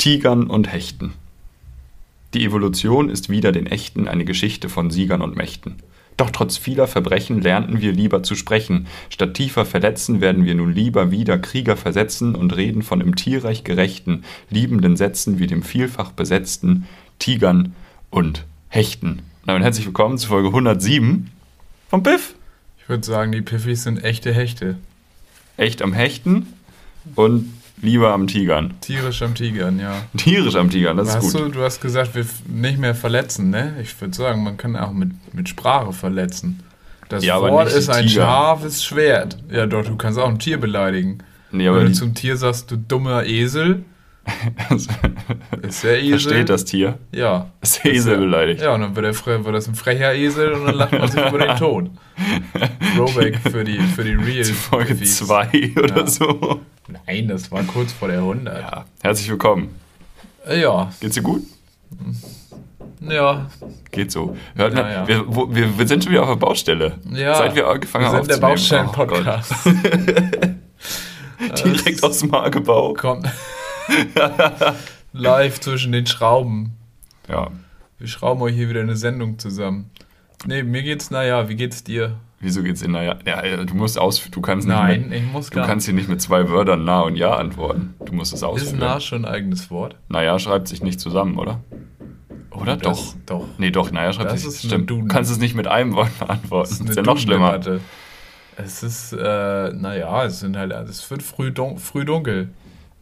Tigern und Hechten. Die Evolution ist wieder den Echten eine Geschichte von Siegern und Mächten. Doch trotz vieler Verbrechen lernten wir lieber zu sprechen. Statt tiefer verletzen werden wir nun lieber wieder Krieger versetzen und reden von im Tierreich gerechten, liebenden Sätzen wie dem vielfach besetzten Tigern und Hechten. Und damit herzlich willkommen zu Folge 107 vom Piff. Ich würde sagen, die Piffis sind echte Hechte. Echt am Hechten und lieber am Tigern. Tierisch am Tigern, ja. Tierisch am Tigern, das hast ist gut. Du, du hast gesagt, wir nicht mehr verletzen, ne? Ich würde sagen, man kann auch mit, mit Sprache verletzen. Das Ja, Wort ist ein Tiger. scharfes Schwert. Ja, doch, du kannst auch ein Tier beleidigen. Nee, Wenn du zum Tier sagst, du dummer Esel, ist der Esel. Versteht das Tier? Ja. Das Esel beleidigt. Ja, und dann wird, der, wird das ein frecher Esel und dann lacht man sich über den Tod. Throwback für die, für die Real Folge Piffis. 2 oder Ja. so. Nein, das war kurz vor der 100. Ja, herzlich willkommen. Ja, Geht's dir gut? ja, Geht so. Hört mal, ja. Wir, wo, wir, wir sind schon wieder auf der Baustelle. ja. Seit wir angefangen wir haben sind der aufzunehmen. Oh Baustellen-Podcast. Gott. Direkt aus dem Hagebau. Kommt live zwischen den Schrauben. Ja. Wir schrauben euch hier wieder eine Sendung zusammen. Nee, mir geht's, naja, wie geht's dir? Wieso geht's in naja? Ja, du musst aus. Du kannst nicht Nein, mit, ich muss Du gar kannst hier nicht mit zwei Wörtern Na und Ja antworten. Du musst es Ist ausführen. nah schon ein eigenes Wort? Naja, schreibt sich nicht zusammen, oder? Oder Das- doch? Doch. Nee, doch, naja, schreibt Das sich. ist Stimmt. Du kannst es nicht mit einem Wort beantworten. Das, eine ist ja noch schlimmer. Dudendebatte. Es ist, äh, naja, es sind halt, es wird früh, dun früh dunkel.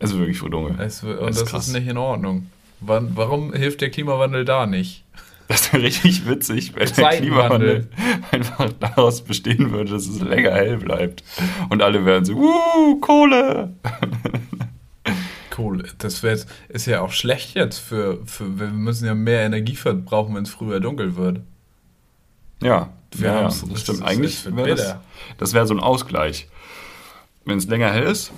Es ist wirklich verdunkel. Es wird, und Das ist das krass. ist nicht in Ordnung. Wann, warum hilft der Klimawandel da nicht? Das wäre richtig witzig, wenn der. Klimawandel einfach daraus bestehen würde, dass es länger hell bleibt. Und alle wären so, uh, Kohle. Cool. Das wär, ist ja auch schlecht jetzt für, für. Wir müssen ja mehr Energie verbrauchen, wenn es früher dunkel wird. Ja, Wir ja, das es stimmt. Eigentlich wäre das, das wäre so ein Ausgleich. Wenn es länger hell ist,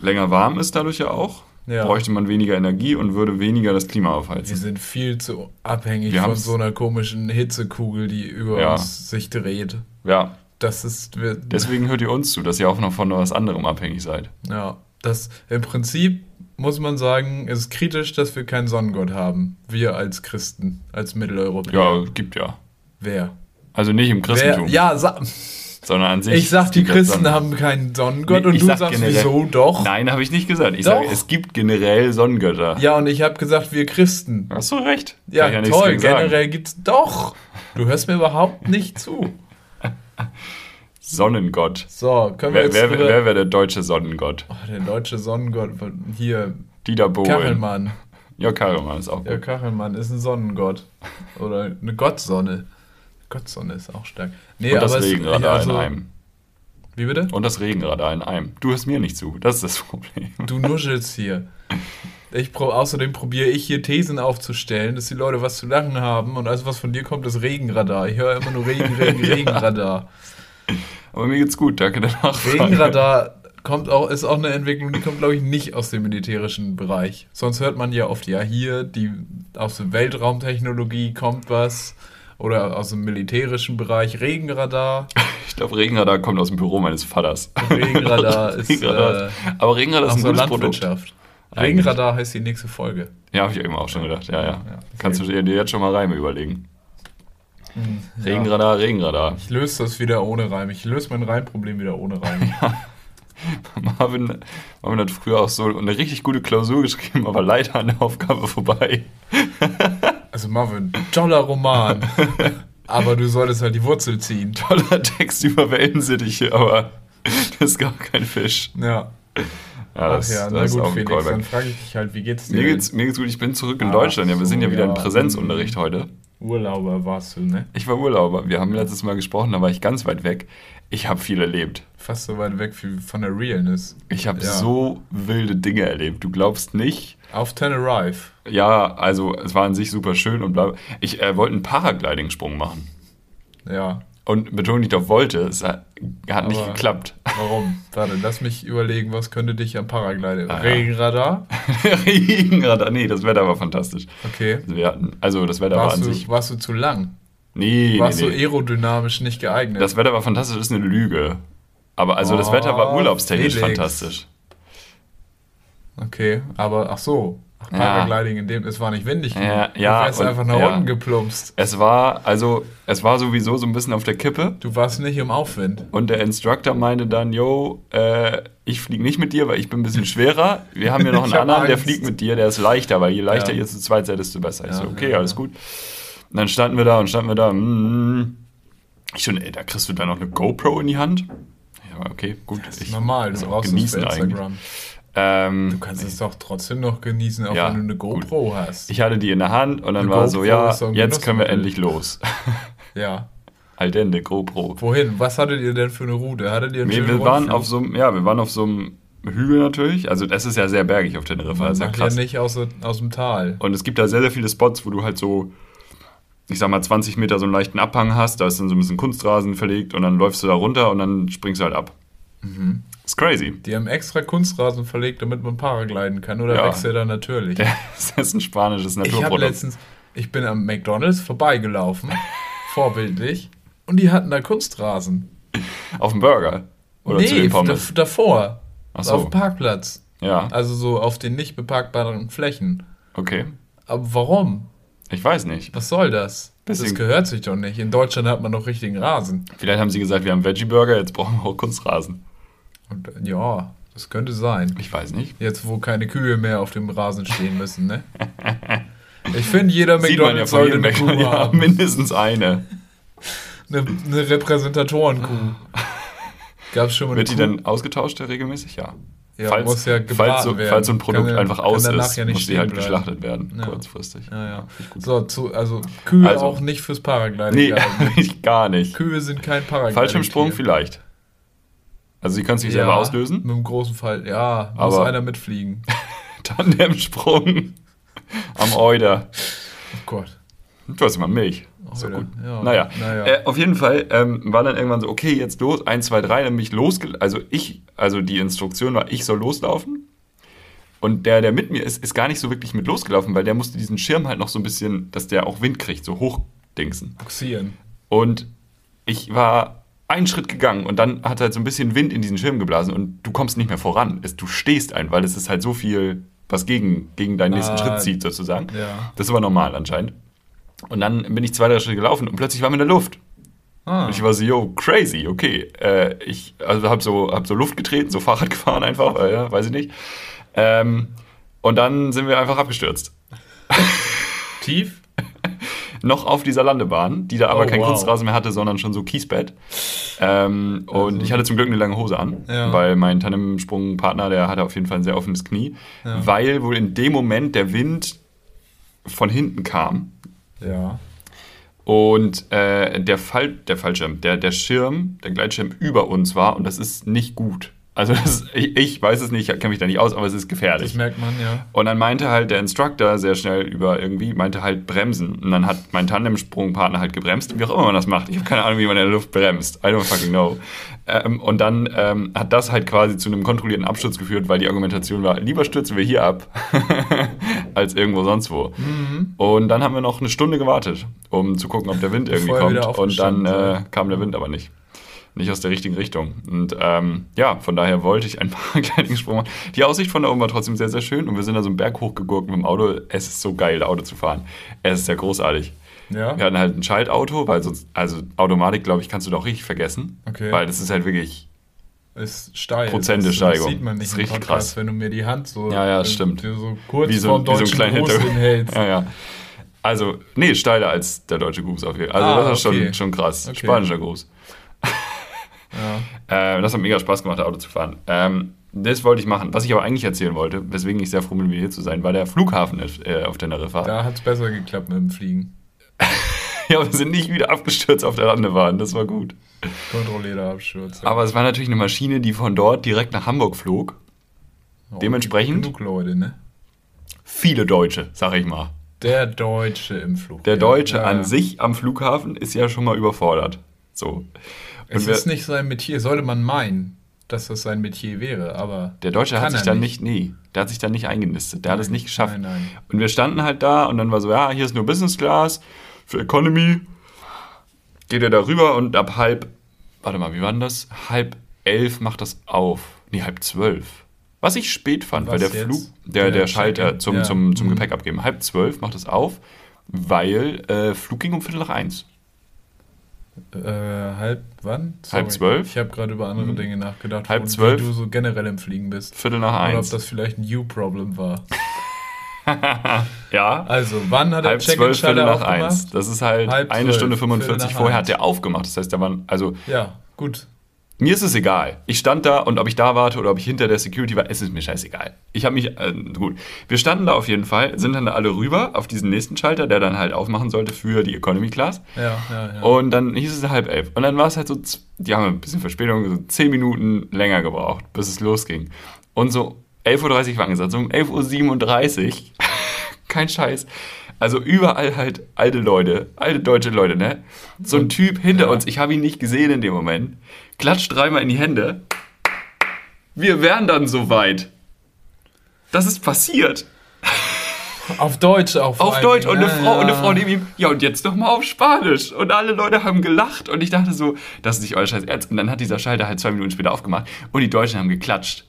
länger warm ist dadurch ja auch, Ja. bräuchte man weniger Energie und würde weniger das Klima Wir aufheizen. sind viel zu abhängig Wir von so einer komischen Hitzekugel, die über Ja. uns sich dreht. Ja, Das ist. Wir, deswegen hört ihr uns zu, dass ihr auch noch von was anderem abhängig seid. Ja, das im Prinzip muss man sagen, ist kritisch, dass wir keinen Sonnengott haben. Wir als Christen, als Mitteleuropäer. Ja, gibt ja. Wer? Also nicht im Wer? Christentum, Ja, sa sondern an sich. ich sag, die Christen haben keinen Sonnengott Nee, und du sag sagst, generell- wieso doch? Nein, habe ich nicht gesagt. Ich sage, es gibt generell Sonnengötter. Ja, und ich habe gesagt, wir Christen. Hast du recht. Ja, nichts toll, generell gibt's doch. Du hörst mir überhaupt nicht zu. Sonnengott. So, können wir Wer, jetzt wer, wer wäre der deutsche Sonnengott? Oh, der deutsche Sonnengott, hier, Dieter Bohlen. Kachelmann. Ja, Kachelmann ist auch Ja, gut. Kachelmann ist ein Sonnengott. Oder eine Gottsonne. Gottsonne ist auch stark. Nee, Und das aber es- Regenradar ja, also- in einem. Wie bitte? Und das Regenradar in einem. Du hörst mir nicht zu. Das ist das Problem. Du nuschelst hier. Ich pro, außerdem probiere ich hier Thesen aufzustellen, dass die Leute was zu lachen haben und alles, was von dir kommt, ist Regenradar. Ich höre immer nur Regen, Regen, Regenradar. Aber mir geht's gut. Danke Nachfrage. Regenradar kommt auch, ist auch eine Entwicklung, die kommt, glaube ich, nicht aus dem militärischen Bereich. Sonst hört man ja oft, ja, hier, die, aus der Weltraumtechnologie kommt was. Oder aus dem militärischen Bereich Regenradar. Ich glaube, Regenradar kommt aus dem Büro meines Vaters. Regenradar ist, Regenradar äh, Aber Regenradar ist ein gutes Produkt. Landwirtschaft. Eigentlich. Regenradar heißt die nächste Folge. Ja, habe ich eben auch schon gedacht. Ja, ja. Ja, Kannst du dir jetzt schon mal Reime überlegen. Ja. Regenradar, Regenradar. Ich löse das wieder ohne Reim. Ich löse mein Reimproblem wieder ohne Reim. Marvin, Marvin hat früher auch so eine richtig gute Klausur geschrieben, aber leider an der Aufgabe vorbei. Also Marvin, toller Roman. Aber du solltest halt die Wurzel ziehen. Toller Text über Wellensittiche, aber das ist gar kein Fisch. Ja. Ja, Ach das, ja, das na ist gut, Felix, Callback. dann frage ich dich halt, wie geht's dir? Mir geht's, mir geht's gut, ich bin zurück in Ach Deutschland. Ja, wir sind ja so, wieder ja. Präsenzunterricht heute. Urlauber warst du, ne? Ich war Urlauber. Wir haben letztes Mal gesprochen, da war ich ganz weit weg. Ich habe viel erlebt. Fast so weit weg wie von der Realness. Ich habe Ja. so wilde Dinge erlebt. Du glaubst nicht. Auf Tenerife. Ja, also es war an sich super schön und bla. Ich äh, wollte einen Paragliding-Sprung machen. Ja. Und Betonung nicht auf wollte, es hat, hat nicht geklappt. Warum? Warte, lass mich überlegen, was könnte dich am Paragliding? Ah. Regenradar? Regenradar, nee, das Wetter war fantastisch. Okay. Also, hatten, also das Wetter war Warst an du, sich. warst du zu lang? Nee, Warst nee, nee. aerodynamisch nicht geeignet? Das Wetter war fantastisch, das ist eine Lüge. Aber also das Oh, Wetter war urlaubstechnisch Felix. fantastisch. okay, aber ach so. Ach, Paragliding in dem, es war nicht windig. genug. Ja, ja, Du wärst und- einfach nach ja. unten geplumpst. Es war, also, es war sowieso so ein bisschen auf der Kippe. Du warst nicht im Aufwind. Und der Instructor meinte dann, yo, äh, ich fliege nicht mit dir, weil ich bin ein bisschen schwerer. Wir haben hier noch einen anderen, der Angst. fliegt mit dir, der ist leichter, weil je leichter Ja. ihr zu zweit seid, desto besser. Ich Ja, so, okay, ja, alles ja. gut. Und dann standen wir da und standen wir da. mm, Ich schon, ey, da kriegst du dann noch eine GoPro in die Hand. Ja, okay, gut. Das ist ich normal, du auch brauchst es für. Instagram. Ähm, Du kannst es doch trotzdem noch genießen, auch Ja, wenn du eine GoPro hast. ich hatte die in der Hand und dann Eine war so, GoPro ja, so ein jetzt können wir endlich los. ja. Aldende, GoPro. Wohin? Was hattet ihr denn für eine Route? Hattet ihr einen Nee, wir waren Rundflug? auf so einem, ja, wir waren auf so einem Hügel natürlich. Also das ist ja sehr bergig auf Teneriffa, Man das ist ja krass. ja nicht aus, aus dem Tal. Und es gibt da sehr, sehr viele Spots, wo du halt so, ich sag mal, 20 Meter so einen leichten Abhang hast. Da ist dann so ein bisschen Kunstrasen verlegt und dann läufst du da runter und dann springst du halt ab. Mhm. Ist crazy. Die haben extra Kunstrasen verlegt, damit man Paragliden kann. Oder Ja. wächst da natürlich? Das ist ein spanisches Ich habe Naturprodukt. letztens, ich bin am McDonalds vorbeigelaufen, vorbildlich, und die hatten da Kunstrasen. Auf dem Burger. Oder zu nee, den Pommes. da- davor. Ach so. Auf dem Parkplatz. Ja, Also so auf den nicht beparkbaren Flächen. okay. Aber warum? Ich weiß nicht. Was soll das? Das Bisschen- gehört sich doch nicht. In Deutschland hat man noch richtigen Rasen. Vielleicht haben sie gesagt, wir haben Veggie-Burger, jetzt brauchen wir auch Kunstrasen. Und, äh, ja, das könnte sein. Ich weiß nicht. Jetzt, wo keine Kühe mehr auf dem Rasen stehen müssen, ne? Ich finde, jeder ja McDonalds von sollte eine Kuh. Ja, haben. mindestens eine. Eine, eine Repräsentatorenkuh. Gab es schon mal eine Wird die dann ausgetauscht ja, regelmäßig? Ja. Ja, falls, muss ja falls, so, werden. falls so ein Produkt Kann einfach aus ist, ja nicht muss die halt bleiben. geschlachtet werden, Ja. kurzfristig. Ja, ja. So, zu, also Kühe Also. auch nicht fürs Paragliding. Nee, eigentlich gar nicht. Kühe sind kein Paragliding. Fallschirmsprung vielleicht. Also sie können sich selber auslösen. Mit einem großen Fall. Ja, muss Aber- einer mitfliegen. Tandemsprung am Euder. Oh Gott. Du hast immer Milch. So Euder, gut. ja. Naja, Naja. Äh, auf jeden Fall ähm, war dann irgendwann so, okay, jetzt los, 1, 2, 3, dann bin ich losge... Also ich, also die Instruktion war, ich soll loslaufen. Und der, der mit mir ist, ist gar nicht so wirklich mit losgelaufen, weil der musste diesen Schirm halt noch so ein bisschen, dass der auch Wind kriegt, so hochdingsen. Boxieren. Und ich war einen Schritt gegangen und dann hat halt so ein bisschen Wind in diesen Schirm geblasen und du kommst nicht mehr voran. Es, du stehst ein, weil es ist halt so viel, was gegen, gegen deinen nächsten Ah, Schritt zieht, sozusagen. Ja. Das ist aber normal anscheinend. Und dann bin ich zwei, drei Schritte gelaufen und plötzlich war mir in der Luft. Ah. Und ich war so, yo, crazy, okay. Äh, ich also habe so, hab so Luft getreten, so Fahrrad gefahren einfach, äh, ja, weiß ich nicht. Ähm, und dann sind wir einfach abgestürzt. Tief? Noch auf dieser Landebahn, die da aber Oh, kein wow. Kunstrasen mehr hatte, sondern schon so Kiesbett. Ähm, und ich hatte zum Glück eine lange Hose an, Ja. weil mein Tandemsprungpartner, der hatte auf jeden Fall ein sehr offenes Knie, Ja. weil wohl in dem Moment der Wind von hinten kam Ja. und äh, der, Fall, der Fallschirm, der, der Schirm, der Gleitschirm über uns war und das ist nicht gut. Also das ich, ich weiß es nicht, ich kenne mich da nicht aus, aber es ist gefährlich. Das merkt man, ja. Und dann meinte halt der Instructor sehr schnell über irgendwie, meinte halt bremsen. Und dann hat mein Tandemsprungpartner halt gebremst, wie auch immer man das macht. Ich habe keine Ahnung, wie man in der Luft bremst. I don't fucking know. Ähm, und dann ähm, hat das halt quasi zu einem kontrollierten Absturz geführt, weil die Argumentation war, lieber stürzen wir hier ab, als irgendwo sonst wo. Mhm. Und dann haben wir noch eine Stunde gewartet, um zu gucken, ob der Wind irgendwie kommt. Und dann äh, kam der Wind aber nicht. Nicht aus der richtigen Richtung. Und ähm, ja, von daher wollte ich ein paar kleinen Sprung machen. Die Aussicht von da oben war trotzdem sehr, sehr schön. Und wir sind da so einen Berg hochgegurkt mit dem Auto. Es ist so geil, Auto zu fahren. Es ist sehr großartig. Ja. Wir hatten halt ein Schaltauto, weil sonst, also Automatik, glaube ich, kannst du da auch richtig vergessen. Okay. Weil das ist halt wirklich, Ist steil. Prozente das, Steigerung. Das sieht man nicht Das ist richtig Podcast, krass. wenn du mir die Hand so, Ja, ja, äh, stimmt. so kurz wie so, vorm wie so ein kleiner Gruß hinhältst. Ja, ja. Also, nee, steiler als der deutsche Gruß auf jeden Fall. Also, Ah, das ist okay. schon, schon krass. Okay. Spanischer Gruß. Ja. Äh, das hat mega Spaß gemacht, Auto zu fahren. Ähm, das wollte ich machen. Was ich aber eigentlich erzählen wollte, weswegen ich sehr froh bin, hier zu sein, war der Flughafen äh, auf Teneriffa. Da hat es besser geklappt mit dem Fliegen. Ja, wir sind nicht wieder abgestürzt auf der Landebahn. Das war gut. Kontrollierter Absturz. ja. Aber es war natürlich eine Maschine, die von dort direkt nach Hamburg flog. Oh, dementsprechend- Genug Leute, ne? Viele Deutsche, sag ich mal. Der Deutsche im Flug. Der. Deutsche Ja, an ja. sich am Flughafen ist ja schon mal überfordert. So. Es ist nicht sein Metier. Sollte man meinen, dass das sein Metier wäre, aber. Der Deutsche hat sich dann nicht, nee, der hat sich dann nicht eingenistet. Der hat es Nein, nicht geschafft. nein, nein. Und wir standen halt da und dann war so, ja, hier ist nur Business Class für Economy. Geht er da rüber und ab halb, warte mal, wie war denn das? Halb elf macht das auf. Nee, halb zwölf. Was ich spät fand, weil Was der jetzt? Flug, der, Der der Schalter zum, Ja. zum, zum Mhm. Gepäck abgeben, halb zwölf macht es auf, weil äh, Flug ging um Viertel nach eins. Äh, halb wann? Halb zwölf? Ich habe gerade über andere Mhm. Dinge nachgedacht, Halb wo- zwölf? wie du so generell im Fliegen bist. Viertel nach Oder ob eins. das vielleicht ein You-Problem war. ja. Also, wann hat der Halb zwölf, Viertel nach eins. Das ist halt Halb eine zwölf, Stunde Viertel 45 nach vorher eins. hat der aufgemacht. Das heißt, da waren, also Ja, gut. Mir ist es egal. Ich stand da und ob ich da warte oder ob ich hinter der Security war, es ist mir scheißegal. Ich habe mich, äh, gut. Wir standen da auf jeden Fall, sind dann da alle rüber auf diesen nächsten Schalter, der dann halt aufmachen sollte für die Economy Class. Ja, ja, ja. Und dann hieß es halb elf. Und dann war es halt so, die haben ein bisschen Verspätung, so zehn Minuten länger gebraucht, bis es losging. Und so 11.30 Uhr war angesagt, so um 11.37 Uhr, kein Scheiß. Also überall halt alte Leute, alte deutsche Leute, ne? So ein Typ hinter ja. uns, ich habe ihn nicht gesehen in dem Moment, klatscht dreimal in die Hände. Wir wären dann soweit. Das ist passiert. auf Deutsch Auf allen Deutsch und eine, Ja, Frau, und eine ja. Frau neben ihm, ja und jetzt noch mal auf Spanisch. Und alle Leute haben gelacht und ich dachte so, das ist nicht euer Scheiß Ernst. Und dann hat dieser Schalter halt zwei Minuten später aufgemacht und die Deutschen haben geklatscht.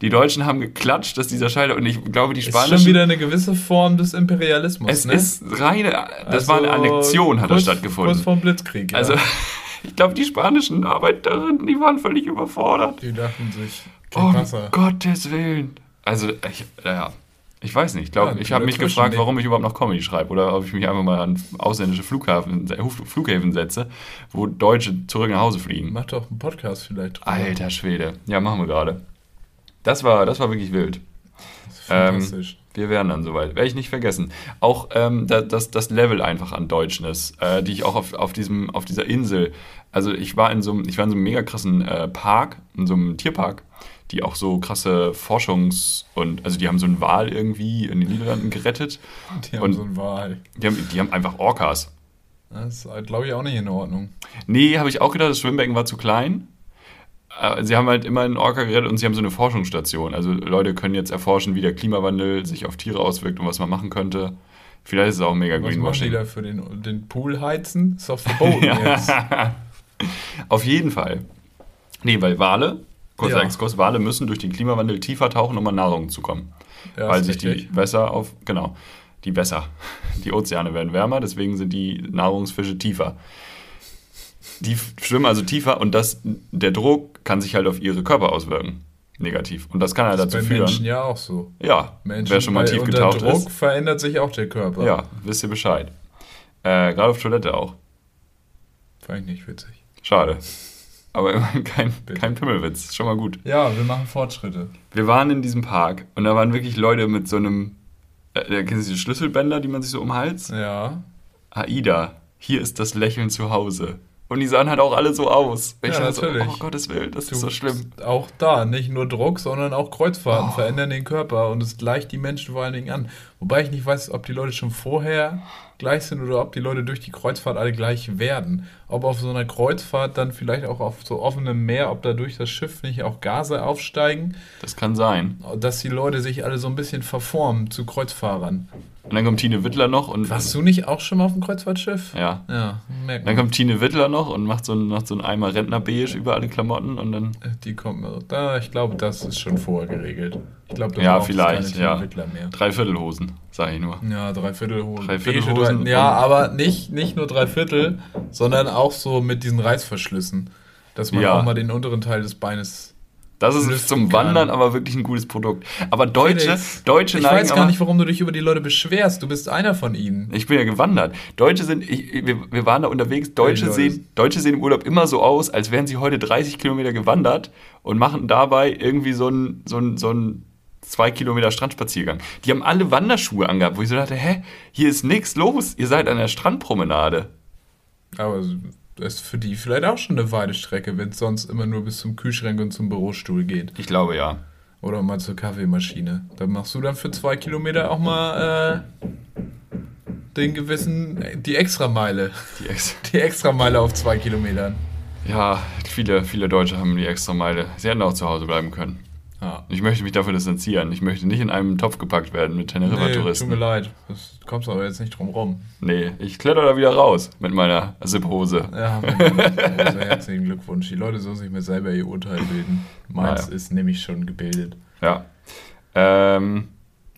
Die Deutschen haben geklatscht, dass dieser Schalter und ich glaube, die Ist Spanischen... schon wieder eine gewisse Form des Imperialismus, es ne? ist reine, das war eine Also, Annexion, hat da kurz- stattgefunden. Kurz vorm Blitzkrieg, ja. Also, ich glaube, die spanischen Arbeiterinnen, die waren völlig überfordert. Die dachten sich, Oh, um Wasser. Gottes Willen. Also, ich, ja, ich weiß nicht. Ich, glaub, Ja, ich habe mich gefragt, warum ich überhaupt noch Comedy schreibe oder ob ich mich einfach mal an ausländische Flughafen, Flughäfen setze, wo Deutsche zurück nach Hause fliegen. Mach doch einen Podcast vielleicht. drüber. Alter Schwede. Ja, machen wir gerade. Das war, das war wirklich wild. Ähm, fantastisch. Wir wären dann soweit. Werde ich nicht vergessen. Auch ähm, da- das, das Level einfach an Deutschness, äh, die ich auch auf, auf, diesem, auf dieser Insel. Also ich war in so einem, ich war in so einem mega krassen äh, Park, in so einem Tierpark, die auch so krasse Forschungs- und, also die haben so einen Wal irgendwie in den Niederlanden gerettet. Die haben und- so einen Wahl. Die haben, die haben einfach Orcas. Das ist, glaube ich, auch nicht in Ordnung. Nee, habe ich auch gedacht, das Schwimmbecken war zu klein. Äh, Sie haben halt immer einen Orca gerettet und sie haben so eine Forschungsstation. Also Leute können jetzt erforschen, wie der Klimawandel sich auf Tiere auswirkt und was man machen könnte. Vielleicht ist es auch mega Was die Greenwashing. da für den, den Pool heizen? Ist doch verboten jetzt. Auf jeden Fall. Nee, weil Wale, kurzer Ja. Exkurs, Wale müssen durch den Klimawandel tiefer tauchen, um an Nahrung zu kommen. Ja, weil sich die richtig. Wässer auf, genau, die Wässer, die Ozeane werden wärmer, deswegen sind die Nahrungsfische tiefer. Die schwimmen also tiefer und das, der Druck kann sich halt auf ihre Körper auswirken. Negativ. Und das kann halt Das dazu bei führen. Menschen ja auch so. Ja, Menschen, wer schon mal tief unter getaucht Druck ist. verändert sich auch der Körper. Ja, wisst ihr Bescheid. Äh, Gerade auf Toilette auch. Fand ich nicht witzig. Schade. Aber immerhin kein, Bitte. kein Pimmelwitz. Schon mal gut. Ja, wir machen Fortschritte. Wir waren in diesem Park und da waren wirklich Leute mit so einem. Äh, kennen Sie die Schlüsselbänder, die man sich so um den Hals? Ja. Aida, hier ist das Lächeln zu Hause. Und die sahen halt auch alle so aus. Ich Ja, natürlich. So, oh Gottes Willen, das ist so schlimm. Auch da, nicht nur Druck, sondern auch Kreuzfahrten Oh. verändern den Körper und es gleicht die Menschen vor allen Dingen an. Wobei ich nicht weiß, ob die Leute schon vorher gleich sind oder ob die Leute durch die Kreuzfahrt alle gleich werden. Ob auf so einer Kreuzfahrt dann vielleicht auch auf so offenem Meer, ob da durch das Schiff nicht auch Gase aufsteigen, Das kann sein. dass die Leute sich alle so ein bisschen verformen zu Kreuzfahrern. Und dann kommt Tine Wittler noch und. Warst du nicht auch schon mal auf dem Kreuzfahrtschiff? Ja. Ja, merkt Dann kommt Tine Wittler noch und macht so, ein- macht so einen Eimer Rentnerbeige über alle Klamotten und dann. Die kommt mir. Da, ich glaube, das ist schon vorher geregelt. Ich glaube, da Ja, vielleicht, keine ja. Entwickler mehr. Dreiviertelhosen, sag ich nur. Ja, Dreiviertelhosen. Dreiviertelhosen ja, aber nicht, nicht nur Dreiviertel, sondern auch so mit diesen Reißverschlüssen. Dass man Ja. auch mal den unteren Teil des Beines. Das ist Lüften zum kann. Wandern aber wirklich ein gutes Produkt. Aber Deutsche, Felix, Deutsche Ich neigen weiß gar nicht, warum du dich über die Leute beschwerst. Du bist einer von ihnen. Ich bin ja gewandert. Deutsche sind, ich, wir, wir waren da unterwegs, Deutsche sehen, Deutsche sehen im Urlaub immer so aus, als wären sie heute 30 Kilometer gewandert und machen dabei irgendwie so einen so einen- so einen zwei Kilometer Strandspaziergang. Die haben alle Wanderschuhe angehabt, wo ich so dachte, hä, hier ist nichts los, ihr seid an der Strandpromenade. Aber das ist für die vielleicht auch schon eine weite Strecke, wenn es sonst immer nur bis zum Kühlschrank und zum Bürostuhl geht. Ich glaube ja. Oder mal zur Kaffeemaschine. Da machst du dann für zwei Kilometer auch mal äh, den gewissen, die Extrameile. Die Ex Die Extrameile auf zwei Kilometern. ja, viele, viele Deutsche haben die extra Meile. Sie hätten auch zu Hause bleiben können. Ja. Ich möchte mich dafür distanzieren. Ich möchte nicht in einem Topf gepackt werden mit Nee, tut Teneriffa-Touristen. mir leid. Das kommst aber jetzt nicht drum rum. Nee, ich kletter da wieder raus mit meiner Zip-Hose. Ja, also herzlichen Glückwunsch. Die Leute sollen sich mir selber ihr Urteil bilden. Meins Naja. ist nämlich schon gebildet. Ja. Ähm,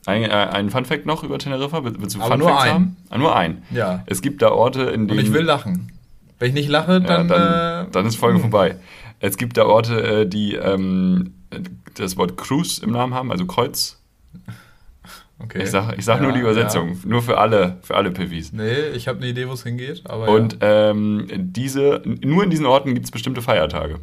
ein, äh, ein Fun Fact noch über Teneriffa? Will- Willst du Aber Fun nur einen. haben? Ah, nur ein. Ja. Es gibt da Orte, in Und denen. ich will lachen. Wenn ich nicht lache, dann. ja, dann, äh, dann ist Folge vorbei. Es gibt da Orte, äh, die ähm, das Wort Cruise im Namen haben, also Kreuz. okay. Ich sag, ich sag Ja, nur die Übersetzung, ja. nur für alle, für alle Pivis. Nee, ich habe eine Idee, wo es hingeht. Aber Und ähm, diese, nur in diesen Orten gibt es bestimmte Feiertage.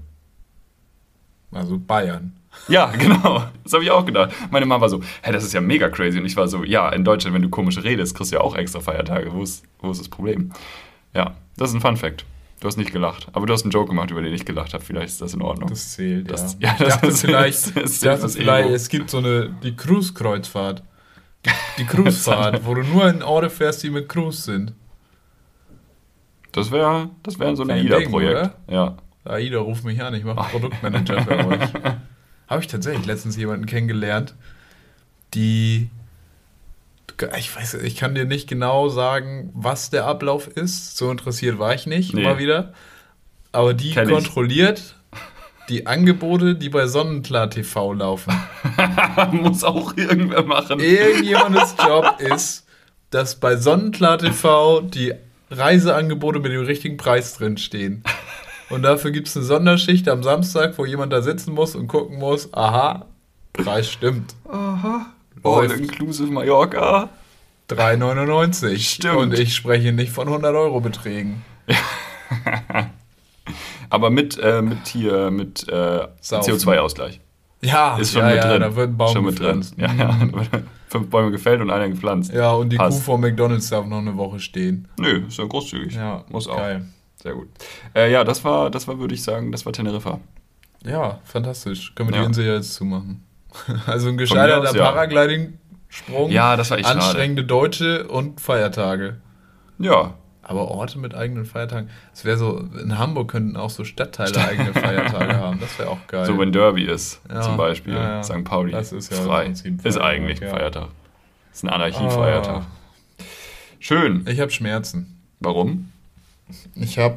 ja. Also Bayern. Ja, genau. Das habe ich auch gedacht. Meine Mama war so, hä, das ist ja mega crazy. Und ich war so, ja, in Deutschland, wenn du komisch redest, kriegst du ja auch extra Feiertage. Wo ist, wo ist das Problem? Ja, das ist ein Fun Fact. Du hast nicht gelacht. Aber du hast einen Joke gemacht, über den ich gelacht habe. Vielleicht ist das in Ordnung. Das zählt, Das- ja. ja, das dachte ist- vielleicht, das das vielleicht Ego. es gibt so eine, die Cruise-Kreuzfahrt. Die Cruise-Fahrt, wo du nur in Orte fährst, die mit Cruise sind. Das wäre das wär so ein AIDA-Projekt. Ja. AIDA, ruf mich an, ich mache Produktmanager für euch. Habe ich tatsächlich letztens jemanden kennengelernt, die. Ich weiß, ich kann dir nicht genau sagen, was der Ablauf ist. So interessiert war ich nicht, Nee. mal wieder. Aber die Kenn ich. kontrolliert die Angebote, die bei Sonnenklar TV laufen. Muss auch irgendwer machen. Irgendjemandes Job ist, dass bei Sonnenklar TV die Reiseangebote mit dem richtigen Preis drin stehen. Und dafür gibt es eine Sonderschicht am Samstag, wo jemand da sitzen muss und gucken muss, aha, Preis stimmt. All Läuft. inclusive Mallorca. 3,99. Stimmt. Und ich spreche nicht von 100 Euro Beträgen. Aber mit, äh, mit hier, mit äh, Saufen. CO2-Ausgleich. Ja, Ist schon ja, mit ja, drin. da wird ein Baum schon mit drin. gepflanzt. Ja, ja. Fünf Bäume gefällt und einer gepflanzt. Ja, und die Passt. Kuh vor McDonalds darf noch eine Woche stehen. Nö, ist ja großzügig. Ja, Muss auch. geil. Sehr gut. Äh, ja, das war, das war, würde ich sagen, das war Teneriffa. Ja, fantastisch. Können wir Ja. die Insel ja jetzt zumachen. Also ein gescheiterter. Paragliding-Sprung, Ja, das war echt schade. anstrengende Deutsche und Feiertage. Ja. Aber Orte mit eigenen Feiertagen. Es wäre so, in Hamburg könnten auch so Stadtteile eigene Feiertage haben. Das wäre auch geil. So wenn Derby ist, Ja, zum Beispiel. ja. St. Pauli. Das ist ja frei. Ist eigentlich ein. Feiertag. Ist ein Anarchiefeiertag. Ah. Schön. Ich habe Schmerzen. Warum? Ich habe.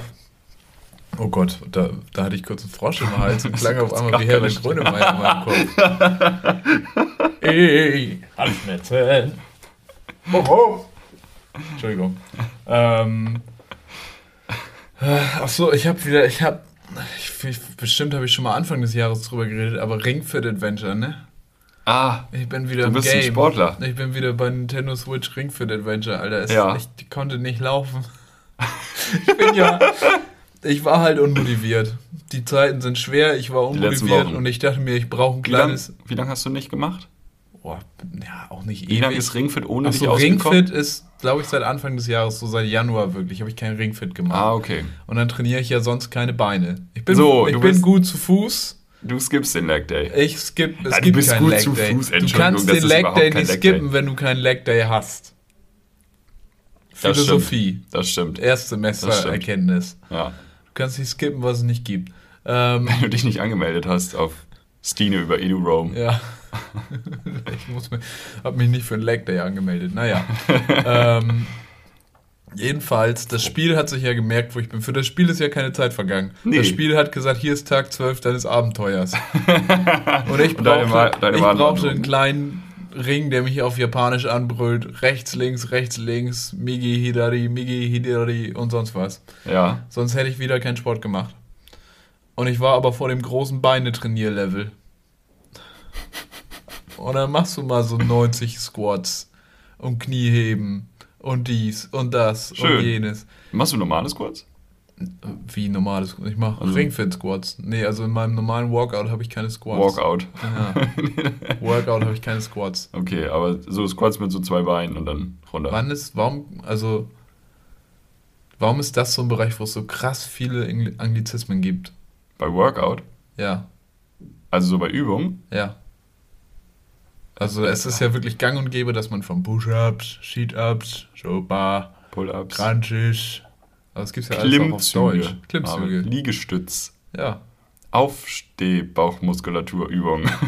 Oh Gott, da, da hatte ich kurz einen Frosch im Hals und klang auf einmal wie Herbert Grönemeyer in meinem Kopf. Ey, Halsschmerzen. Warum? Entschuldigung. Ähm, ach so, ich habe wieder, ich habe, bestimmt habe ich schon mal Anfang des Jahres drüber geredet, aber Ring Fit Adventure, ne? Ah, Ich bin wieder Du im bist ein Game. Sportler. Ich bin wieder bei Nintendo Switch Ring Fit Adventure, Alter. Es Ja. ich, ich konnte nicht laufen. ich bin ja. Ich war halt unmotiviert. Die Zeiten sind schwer, ich war unmotiviert und ich dachte mir, ich brauche ein wie lange kleines. lang hast du nicht gemacht? Oh, ja, auch nicht Wie lange ewig. ist Ringfit ohne dich Achso, ausgekommen? Ringfit ist, glaube ich, seit Anfang des Jahres, so seit Januar wirklich, habe ich kein Ringfit gemacht. Ah, okay. Und dann trainiere ich ja sonst keine Beine. Ich bin, So, ich bin bist- gut zu Fuß. Du skippst den Leg Day. Ich skipp, es Ja, du gibt bist keinen gut Leg zu Day. Fuß, Du kannst den Leg Day nicht Leg Day. skippen, wenn du keinen Leg Day hast. Das Philosophie. Das stimmt. Das stimmt. Erkenntnis. Ja. Du kannst nicht skippen, was es nicht gibt. Ähm, Wenn du dich nicht angemeldet hast auf Stine über EduRoam. ja. ich muss mir, hab mich nicht für einen Leg Day angemeldet. Naja. ähm, jedenfalls, das Spiel hat sich ja gemerkt, wo ich bin. Für das Spiel ist ja keine Zeit vergangen. Nee. Das Spiel hat gesagt, hier ist Tag 12 deines Abenteuers. Und ich Und deine brauchte, Wa- deine ich brauchte einen kleinen Ring, der mich auf Japanisch anbrüllt. Rechts, links, rechts, links, Migi, Hidari, Migi, Hidari und sonst was. Ja. Sonst hätte ich wieder keinen Sport gemacht. Und ich war aber vor dem großen Beine-Trainier-Level. Und dann machst du mal so 90 Squats und Knieheben und dies und das Schön. und jenes. Machst du normale Squats? Wie normales. Ich mache Also- Ringfit-Squats. Nee, also in meinem normalen Workout habe ich keine Squats. Walkout. Ja. Workout habe ich keine Squats. Okay, aber so Squats mit so zwei Beinen und dann runter. Wann ist, warum, also, warum ist das so ein Bereich, wo es so krass viele Angli- Anglizismen gibt? Bei Workout? Ja. Also so bei Übungen? Ja. Also es ist ja wirklich gang und gäbe, dass man von Push-Ups, Sheet-Ups, Showbar, Pull-ups. Crunches, also es gibt ja alles auf. Deutsch. Klimmzüge. Aber Liegestütz. Ja. Aufsteh-Bauchmuskulaturübung.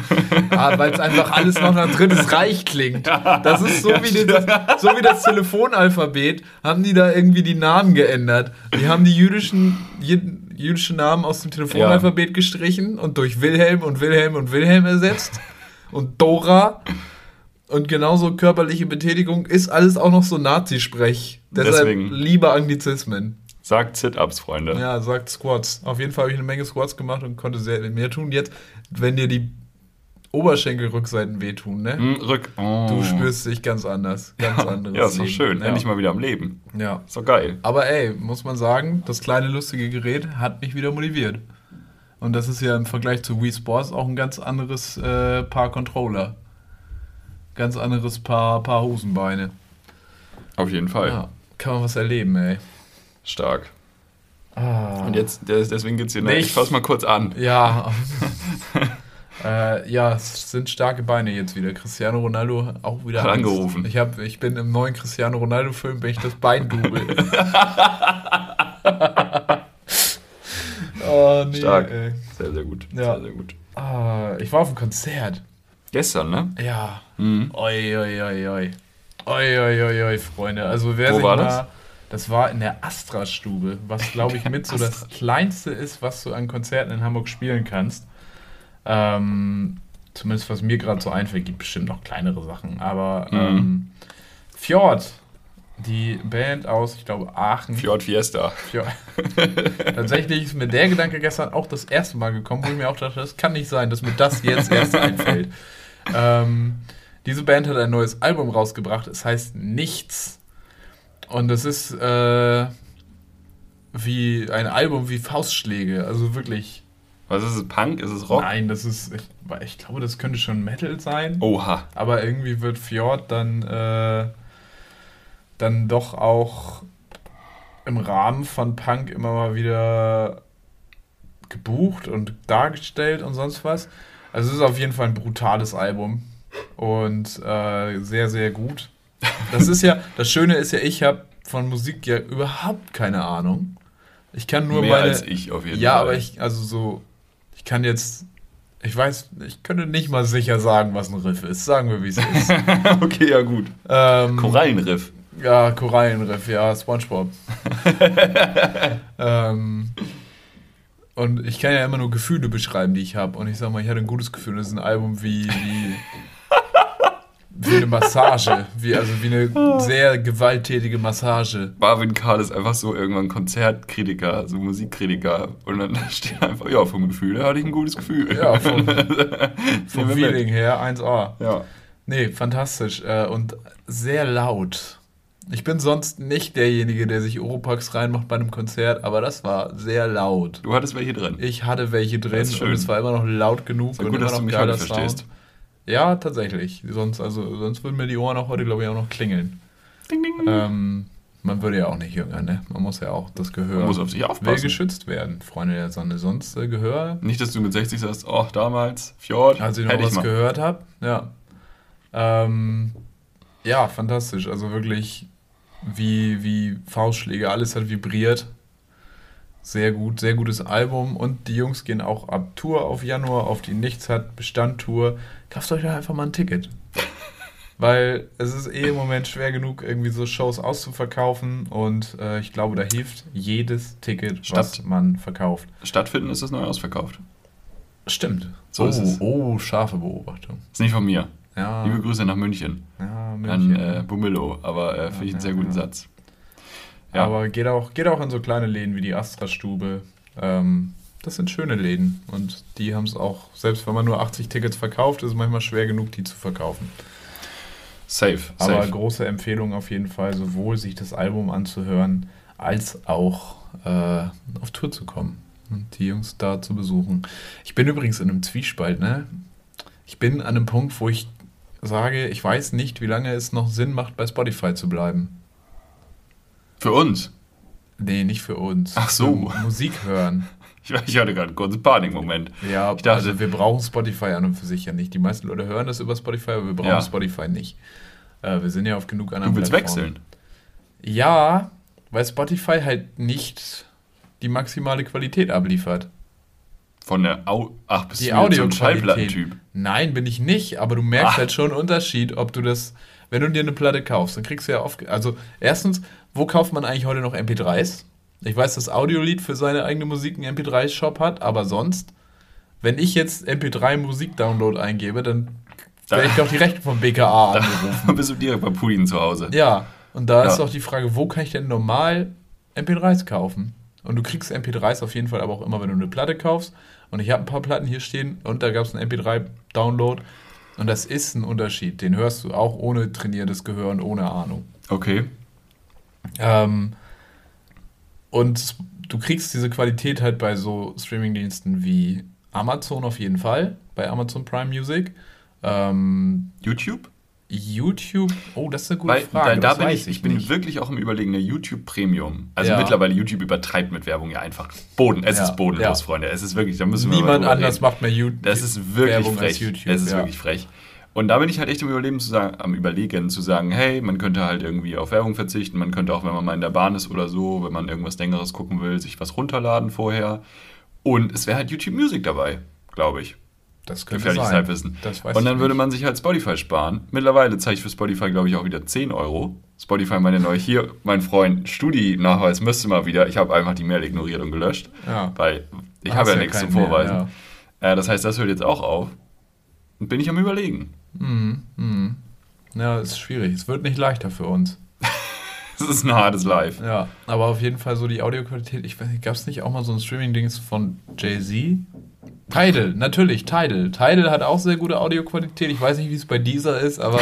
Ah, weil es einfach alles noch nach drittes Reich klingt. Das ist so, wie das, so wie das Telefonalphabet, haben die da irgendwie die Namen geändert. Die haben die jüdischen, jü- jüdischen Namen aus dem Telefonalphabet gestrichen und durch Wilhelm und Wilhelm und Wilhelm ersetzt. und Dora. Und genauso körperliche Betätigung ist alles auch noch so Nazi-Sprech. Deshalb Deswegen. lieber Anglizismen. Sagt Sit-Ups, Freunde. Ja, sagt Squats. Auf jeden Fall habe ich eine Menge Squats gemacht und konnte sehr mehr tun. Jetzt, wenn dir die Oberschenkelrückseiten wehtun, ne? Hm, Rück. Oh. Du spürst dich ganz anders. Ganz anderes Ja, ist doch schön. Ja. Endlich mal wieder am Leben. Ja. Ist doch geil. Aber ey, muss man sagen, das kleine lustige Gerät hat mich wieder motiviert. Und das ist ja im Vergleich zu Wii Sports auch ein ganz anderes äh, Paar Controller. Ganz anderes Paar, Paar Hosenbeine. Auf jeden Fall. Ja, kann man was erleben, ey. Stark. Ah. Und jetzt, des- deswegen geht's hier. Ne? Nicht. Ich fass mal kurz an. Ja. äh, ja, es sind starke Beine jetzt wieder. Cristiano Ronaldo auch wieder Hat Angst. angerufen. Ich, hab, ich bin im neuen Cristiano Ronaldo-Film, bin ich das Bein double. oh, nee, Stark. ey. Sehr, sehr gut. Ja. Sehr, sehr gut. Ah, ich war auf einem Konzert. Gestern, ne? Ja. Mhm. Oi, oi, oi, oi. Oi, oi, oi, oi, Freunde. Also wer Wo sich war mal, das? das? war in der Astra-Stube, was glaube ich mit so das kleinste ist, was du an Konzerten in Hamburg spielen kannst. Ähm, zumindest was mir gerade so einfällt, gibt bestimmt noch kleinere Sachen. Aber Mhm. ähm, Fjord, die Band aus, ich glaube, Aachen. Fjord Fiesta. Fjord. Tatsächlich ist mir der Gedanke gestern auch das erste Mal gekommen, wo ich mir auch dachte, das kann nicht sein, dass mir das jetzt erst einfällt. Ähm, diese Band hat ein neues Album rausgebracht, es heißt Nichts. Und es ist äh, wie ein Album wie Faustschläge, also wirklich. Was ist es? Punk? Ist es Rock? Nein, das ist, ich, ich glaube, das könnte schon Metal sein. Oha. Aber irgendwie wird Fjord dann, äh, dann doch auch im Rahmen von Punk immer mal wieder gebucht und dargestellt und sonst was. Also es ist auf jeden Fall ein brutales Album und äh, sehr, sehr gut. Das ist ja, das Schöne ist ja, ich habe von Musik ja überhaupt keine Ahnung. Ich kann nur Mehr meine, als ich auf jeden ja, Fall. aber ich, also so, ich kann jetzt, ich weiß, ich könnte nicht mal sicher sagen, was ein Riff ist. Sagen wir, wie es ist. okay, ja gut. ähm, Korallenriff. Ja, Korallenriff, ja, Spongebob. ähm, und ich kann ja immer nur Gefühle beschreiben, die ich habe. Und ich sag mal, ich hatte ein gutes Gefühl. Das ist ein Album wie, wie, wie eine Massage. Wie, also wie eine sehr gewalttätige Massage. Marvin Karl ist einfach so irgendwann Konzertkritiker, so Musikkritiker. Und dann steht einfach, ja, vom Gefühl her hatte ich ein gutes Gefühl. Ja, vom, vom. Feeling her 1A. Ja. Nee, fantastisch. Äh, und sehr laut. Ich bin sonst nicht derjenige, der sich Oropax reinmacht bei einem Konzert, aber das war sehr laut. Du hattest welche drin. Ich hatte welche drin und es war immer noch laut genug So und gut, immer dass du noch mich geiler heute verstehst. Sound. Ja, tatsächlich. Sonst, also, sonst würden mir die Ohren auch heute, glaube ich, auch noch klingeln. Ding, ding. Ähm, man würde ja auch nicht jünger, ne? Man muss ja auch das Gehör Man muss auf sich will aufpassen. geschützt werden, Freunde der Sonne. Sonst äh, Gehör, Nicht, dass du mit 60 sagst, oh, damals, Fjord, als ich noch ich was mal. gehört habe. Ja. Ähm, ja, fantastisch. Also wirklich wie, wie Faustschläge, alles hat vibriert. Sehr gut, sehr gutes Album. Und die Jungs gehen auch ab Tour auf Januar auf die Nichts hat Bestand-Tour. Kauft euch da einfach mal ein Ticket. Weil es ist eh im Moment schwer genug, irgendwie so Shows auszuverkaufen. Und äh, ich glaube, da hilft jedes Ticket, was Statt- man verkauft. Stattfinden ist es neu ausverkauft. Stimmt. So oh, ist es. oh, scharfe Beobachtung. Ist nicht von mir. Ja, Liebe Grüße nach München. ja An München. äh, Bumillo, aber äh, finde ich einen sehr guten. Satz. Aber geht auch, geht auch in so kleine Läden wie die Astra-Stube. Ähm, das sind schöne Läden. Und die haben es auch, selbst wenn man nur 80 Tickets verkauft, ist es manchmal schwer genug, die zu verkaufen. Safe, Aber safe. große Empfehlung auf jeden Fall, sowohl sich das Album anzuhören, als auch äh, auf Tour zu kommen und die Jungs da zu besuchen. Ich bin übrigens in einem Zwiespalt, ne? Ich bin an einem Punkt, wo ich sage, ich weiß nicht, wie lange es noch Sinn macht, bei Spotify zu bleiben. Für uns. Nee, nicht für uns. Ach so. Für Musik hören. Ich, ich hatte gerade einen kurzen Panikmoment. Ja, Ich dachte- also wir brauchen Spotify an und für sich ja nicht. Die meisten Leute hören das über Spotify, aber wir brauchen Ja. Spotify nicht. Äh, wir sind ja auf genug anderen Du willst Plattformen. wechseln. Ja, weil Spotify halt nicht die maximale Qualität abliefert. Von der Au Ach, bist Die du jetzt so ein. Schallplattentyp? Nein, bin ich nicht, aber du merkst Ach. halt schon einen Unterschied, ob du das, wenn du dir eine Platte kaufst, dann kriegst du ja oft, also erstens, wo kauft man eigentlich heute noch MP3s? Ich weiß, dass Audiolied für seine eigene Musik einen MP3-Shop hat, aber sonst, wenn ich jetzt MP3-Musik-Download eingebe, dann wäre ich doch direkt vom BKA angerufen. Da bist du direkt bei Pudin zu Hause. Ja, und da ist Ja. doch die Frage, wo kann ich denn normal MP3s kaufen? Und du kriegst MP3s auf jeden Fall aber auch immer, wenn du eine Platte kaufst. Und ich habe ein paar Platten hier stehen und da gab es einen MP3-Download. Und das ist ein Unterschied. Den hörst du auch ohne trainiertes Gehör und ohne Ahnung. Okay. Ähm, und du kriegst diese Qualität halt bei so Streamingdiensten wie Amazon auf jeden Fall, bei Amazon Prime Music. Ähm, YouTube? YouTube, oh, das ist eine gute Weil Frage. da, da bin ich, ich bin nicht. wirklich auch im Überlegen, eine YouTube Premium. Also Ja. mittlerweile YouTube übertreibt mit Werbung ja einfach. Boden, es Ja, ist bodenlos, ja. Freunde. Es ist wirklich, da müssen wir Niemand anders reden. macht mehr YouTube. Das ist wirklich Werbung frech. YouTube. es ist wirklich frech. Und da bin ich halt echt im Überlegen zu sagen, am Überlegen zu sagen, hey, man könnte halt irgendwie auf Werbung verzichten, man könnte auch, wenn man mal in der Bahn ist oder so, wenn man irgendwas Längeres gucken will, sich was runterladen vorher. Und es wäre halt YouTube Music dabei, glaube ich. Das könnte Gefährliches sein. Halbwissen. Das weiß Und dann würde man sich halt Spotify sparen. Mittlerweile zahle ich für Spotify, glaube ich, auch wieder 10 Euro. Spotify meine neue hier, mein Freund, Studi-Nachweis müsste mal wieder. Ich habe einfach die Mail ignoriert und gelöscht, Ja. weil ich habe ja ja nichts zum keinen mehr, Vorweisen. Äh, das heißt, das hört jetzt auch auf. Und bin ich am Überlegen. Mhm. Mhm. Ja, ist schwierig. Es wird nicht leichter für uns. Das ist ein hartes Live. Ja, aber auf jeden Fall so die Audioqualität. Ich weiß nicht, gab es nicht auch mal so ein Streaming-Dings von Jay-Z? Tidal, natürlich, Tidal. Tidal hat auch sehr gute Audioqualität. Ich weiß nicht, wie es bei dieser ist, aber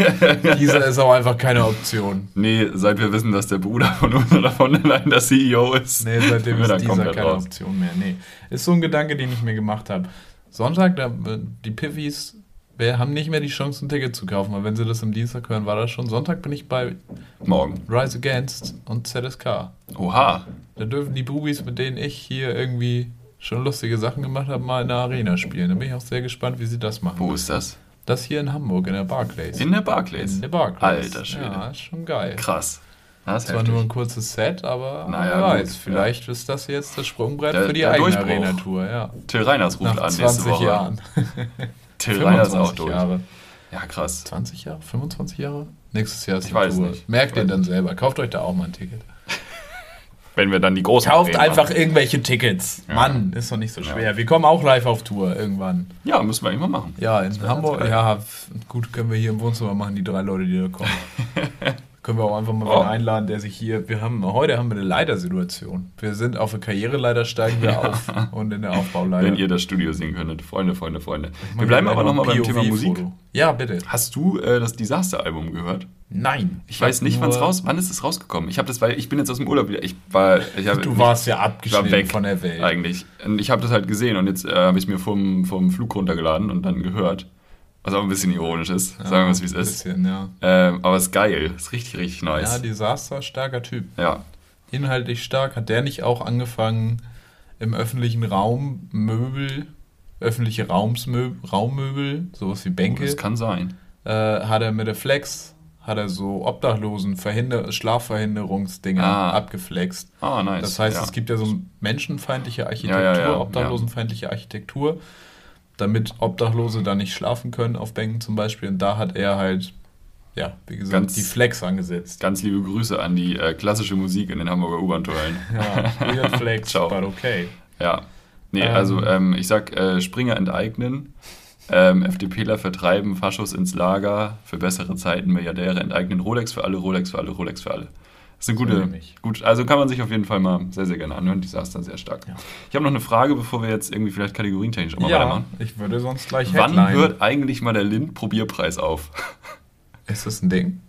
dieser ist auch einfach keine Option. Nee, seit wir wissen, dass der Bruder von Ursula von der Leyen der CEO ist. Nee, seitdem ist dieser keine raus. Option mehr. Nee. Ist so ein Gedanke, den ich mir gemacht habe. Sonntag, da, die Piffys wir haben nicht mehr die Chance, ein Ticket zu kaufen, weil wenn sie das am Dienstag hören, war das schon. Sonntag bin ich bei Morgen. Rise Against und ZSK. Oha. Da dürfen die Bubis, mit denen ich hier irgendwie schon lustige Sachen gemacht habe, mal in der Arena spielen. Da bin ich auch sehr gespannt, wie sie das machen. Wo ist das? Das hier in Hamburg, in der Barclays. In der Barclays. In der Barclays. Alter Schwede. Ja, ist schon geil. Krass. Das Zwar heftig. nur ein kurzes Set, aber Naja, wer weiß, gut, vielleicht ist das jetzt das Sprungbrett Der- für die eigene. Arena-Tour. Ja. Till Reiners ruft Nach an nächste 20 Woche. Jahren. Till Reiners auch 25 durch. Jahre. Ja, krass. 20 Jahre? 25 Jahre? Nächstes Jahr ist Ich die weiß Tour. nicht. Merkt ihr dann selber. Kauft euch da auch mal ein Ticket. Wenn wir dann die großen Kauft Arenen einfach machen. irgendwelche Tickets. Ja. Mann, ist doch nicht so schwer. Wir kommen auch live auf Tour irgendwann. Ja, müssen wir mal machen. Ja, in Hamburg. Ja, gut, können wir hier im Wohnzimmer machen, die drei Leute, die da kommen. können wir auch einfach mal Oh. einladen, der sich hier. Wir haben heute haben wir eine Leitersituation. Wir sind auf der Karriereleiter, steigen wir auf und in der Aufbauleiter. Wenn ihr das Studio sehen könntet. Freunde, Freunde, Freunde. Wir bleiben aber noch nochmal beim Thema Musik. Ja, bitte. Hast du äh, das Disaster-Album gehört? Nein. Ich weiß nicht, wann es raus, wann ist es rausgekommen. Ich habe das, weil ich bin jetzt aus dem Urlaub wieder. Ich war, ich hab, Du warst ja ich war abgeschnitten weg von der Welt. eigentlich. Und ich habe das halt gesehen und jetzt äh, habe ich es mir vom, vom Flug runtergeladen und dann gehört. Was auch ein bisschen ironisch ist, sagen wir es wie es ist. Bisschen, ja. Ähm, aber es ist geil, ist richtig, richtig Ja, nice. Desaster, starker Typ. Ja, Inhaltlich stark. Hat der nicht auch angefangen im öffentlichen Raum Möbel, öffentliche Raumsmöbel, Raummöbel, sowas wie Bänke, das kann sein. äh, hat er mit der Flex, hat er so Obdachlosen Verhinder Schlafverhinderungsdinger Ah. abgeflext. Ah, nice. Das heißt, ja. es gibt ja so menschenfeindliche Architektur, Ja, ja, obdachlosenfeindliche Architektur, damit Obdachlose da nicht schlafen können auf Bänken zum Beispiel. Und da hat er halt, ja, wie gesagt, Ganz- die Flex angesetzt. Ganz liebe Grüße an die äh, klassische Musik in den Hamburger U-Bahn-Tunneln. Ja, weird Flex, Ciao. but okay. Ja. Nee, Ähm. also ähm, ich sag, äh, Springer enteignen, ähm, FDPler vertreiben, Faschos ins Lager, für bessere Zeiten Milliardäre enteignen, Rolex für alle, Rolex für alle, Rolex für alle. Das ist eine gute, gut, also kann man sich auf jeden Fall mal sehr, sehr gerne anhören. Desaster sehr stark. Ja. Ich habe noch eine Frage, bevor wir jetzt irgendwie vielleicht kategorientechnisch auch mal Ja, weitermachen. ich würde sonst gleich Wann Headline. hört eigentlich mal der Lind-Probierpreis auf? Ist das ein Ding?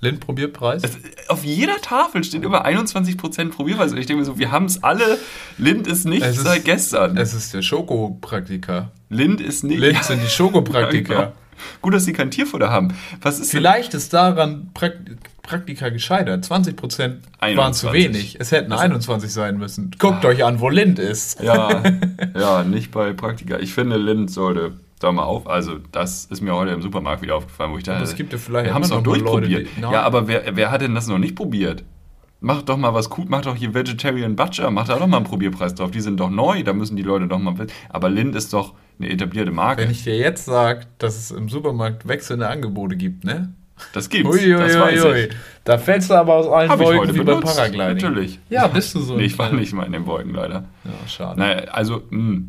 Lind-Probierpreis? Auf jeder Tafel steht immer 21% Probierpreis. Und ich denke mir so, wir haben es alle. Lind ist nicht ist- seit gestern. Es ist der Schokopraktiker. Lind ist nicht. Lind sind die Ja, Schokopraktiker. genau. Gut, dass sie kein Tierfutter haben. Was ist denn- Vielleicht ist daran Prakt Praktika gescheitert. 20% waren zu 21. wenig. Es hätten 21 sein müssen. Guckt euch an, wo Lind ist. Ja, ja, nicht bei Praktika. Ich finde, Lind sollte da mal auf. Also, das ist mir heute im Supermarkt wieder aufgefallen, wo ich dachte, es gibt ja vielleicht wir haben es noch noch Leute, durchprobiert. Nein. ja, aber wer, wer hat denn das noch nicht probiert? Macht doch mal was gut, macht doch hier Vegetarian Butcher, macht da doch mal einen Probierpreis drauf. Die sind doch neu, da müssen die Leute doch mal. Aber Lind ist doch eine etablierte Marke. Wenn ich dir jetzt sage, dass es im Supermarkt wechselnde Angebote gibt, ne? das gibt's. Ui, ui, das weiß ui. ich. Da fällst du aber aus allen Hab ich Wolken heute wie beim benutzt. Paragliding. Natürlich. Ja, bist du so. Nee, ich war nicht mal in den Wolken, leider. Ja, schade. Naja, also, mh,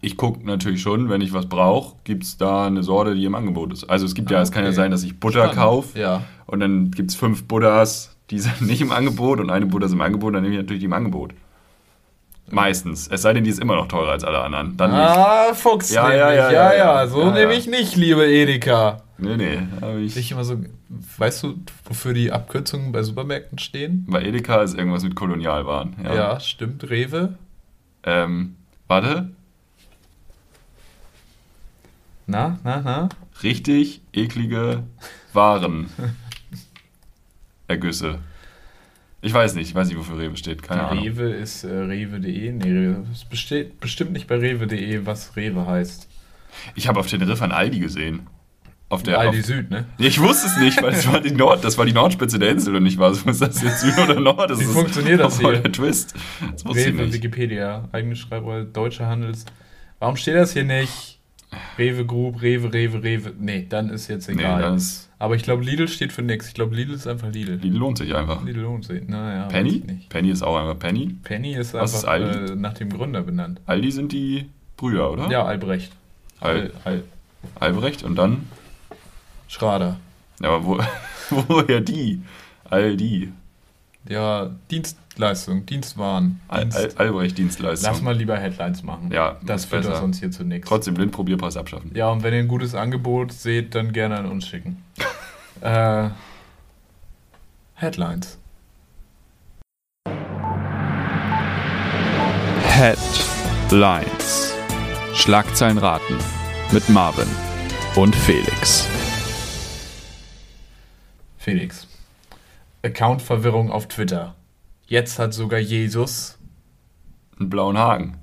ich gucke natürlich schon, wenn ich was brauche, gibt es da eine Sorte, die im Angebot ist. Also es gibt ja, es kann ja okay. sein, dass ich Butter kaufe Ja. und dann gibt es fünf Butters, die sind nicht im Angebot und eine Butter ist im Angebot, dann nehme ich natürlich die im Angebot. Meistens. Es sei denn, die ist immer noch teurer als alle anderen. Dann nicht. Ah, Fuchs. Ja, ja, ja, ja, ja. So nehme ich nicht, liebe Edeka. Nee, nee. Ich, Ich immer so, weißt du, wofür die Abkürzungen bei Supermärkten stehen? bei Edeka ist irgendwas mit Kolonialwaren. Ja. Ja, stimmt. Rewe. Ähm, warte. Na, na, na. Richtig eklige Waren. Ergüsse. Ich weiß nicht, ich weiß nicht, wofür Rewe steht. Keine Ahnung. Rewe ist äh, rewe.de. Nee, Rewe- es besteht bestimmt nicht bei rewe.de, was Rewe heißt. Ich habe auf Teneriffa ein Aldi gesehen. Auf der, Aldi auf, Süd, ne? Ich wusste es nicht, weil es war die Nord, das war die Nordspitze der Insel und ich war so, ist das jetzt Süd oder Nord? Das Wie ist funktioniert das hier? der Twist. Das Rewe. Wikipedia, eigene Schreibweise, deutsche Handels. Warum steht das hier nicht? Rewe Group, Rewe, Rewe, Rewe. Nee, dann ist jetzt Nee, egal. das ist, Aber ich glaube, Lidl steht für nichts. Ich glaube, Lidl ist einfach Lidl. die lohnt sich einfach. Lidl lohnt sich. Naja, Penny? Penny ist auch einfach Penny. Penny ist Was ist einfach Aldi? äh, nach dem Gründer benannt. Aldi sind die Brüder, oder? Ja, Albrecht. Al Al Albrecht und dann? Schrader. Ja, aber wo, woher die? Aldi. Ja, Dienstleistung, Dienstwaren. Dienst. Al Albrecht Dienstleistung. Lass mal lieber Headlines machen. Ja, das führt besser. sonst hier zu nichts. Trotzdem Blindprobierpass abschaffen. Ja, und wenn ihr ein gutes Angebot seht, dann gerne an uns schicken. äh, Headlines. Headlines. Schlagzeilen raten mit Marvin und Felix. Felix. Account-Verwirrung auf Twitter. Jetzt hat sogar Jesus. Einen blauen Haken.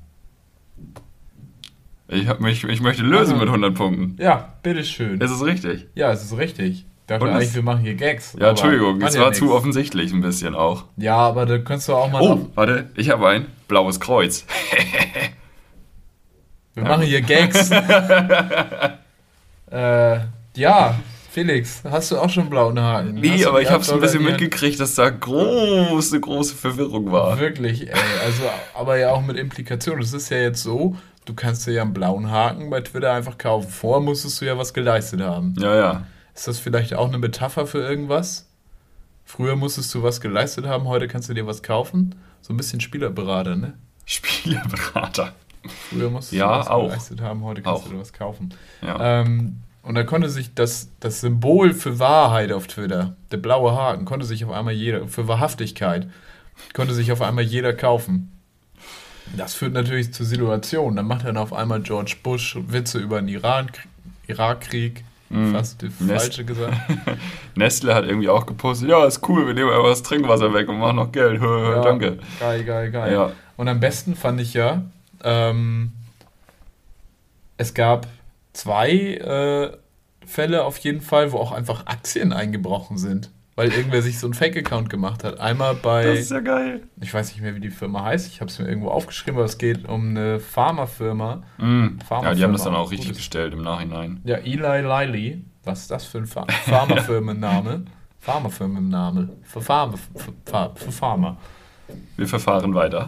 Ich, hab mich, ich möchte lösen Also- mit 100 Punkten. Ja, bitteschön. Ist es richtig? Ja, es ist richtig. Ich dachte Und eigentlich, wir machen hier Gags. Ja, Entschuldigung, es ja war nix. zu offensichtlich ein bisschen auch. Ja, aber da kannst du auch mal. Oh, warte, ich habe ein blaues Kreuz. Wir machen hier Gags. äh, ja, Felix, hast du auch schon blauen Haken? Nee, aber ich habe es ein bisschen mitgekriegt, dass da große, große Verwirrung war. Wirklich, ey. Also, aber ja auch mit Implikationen. Es ist ja jetzt so, du kannst dir ja einen blauen Haken bei Twitter einfach kaufen. Vorher musstest du ja was geleistet haben. Ja, ja. Ist das vielleicht auch eine Metapher für irgendwas? Früher musstest du was geleistet haben, heute kannst du dir was kaufen? So ein bisschen Spielerberater, ne? Spieleberater. Früher musstest Ja, du was auch. geleistet haben, heute kannst Auch. du dir was kaufen. Ja. Ähm, und da konnte sich das, das Symbol für Wahrheit auf Twitter, der blaue Haken, konnte sich auf einmal jeder, für Wahrhaftigkeit, konnte sich auf einmal jeder kaufen. Das führt natürlich zu Situationen. Dann macht dann auf einmal George Bush Witze über den Iran, Irakkrieg. Fast die falsche gesagt. Nestle hat irgendwie auch gepostet, ja, ist cool, wir nehmen einfach das Trinkwasser weg und machen noch Geld. Ja, Danke. Geil, geil, geil. Ja. Und am besten fand ich ja, ähm, es gab zwei äh, Fälle auf jeden Fall, wo auch einfach Aktien eingebrochen sind. Weil irgendwer sich so einen Fake-Account gemacht hat. Einmal bei, Das ist ja geil. ich weiß nicht mehr, wie die Firma heißt, ich habe es mir irgendwo aufgeschrieben, aber es geht um eine Pharmafirma. Mhm. Pharmafirma, Ja, die haben das dann auch richtig gutes- gestellt im Nachhinein. Ja, Eli Lilly. Was ist das für ein Ph- Pharmafirmenname? Pharmafirmenname. Für Pharma. Für, für, für Pharma. Wir verfahren weiter.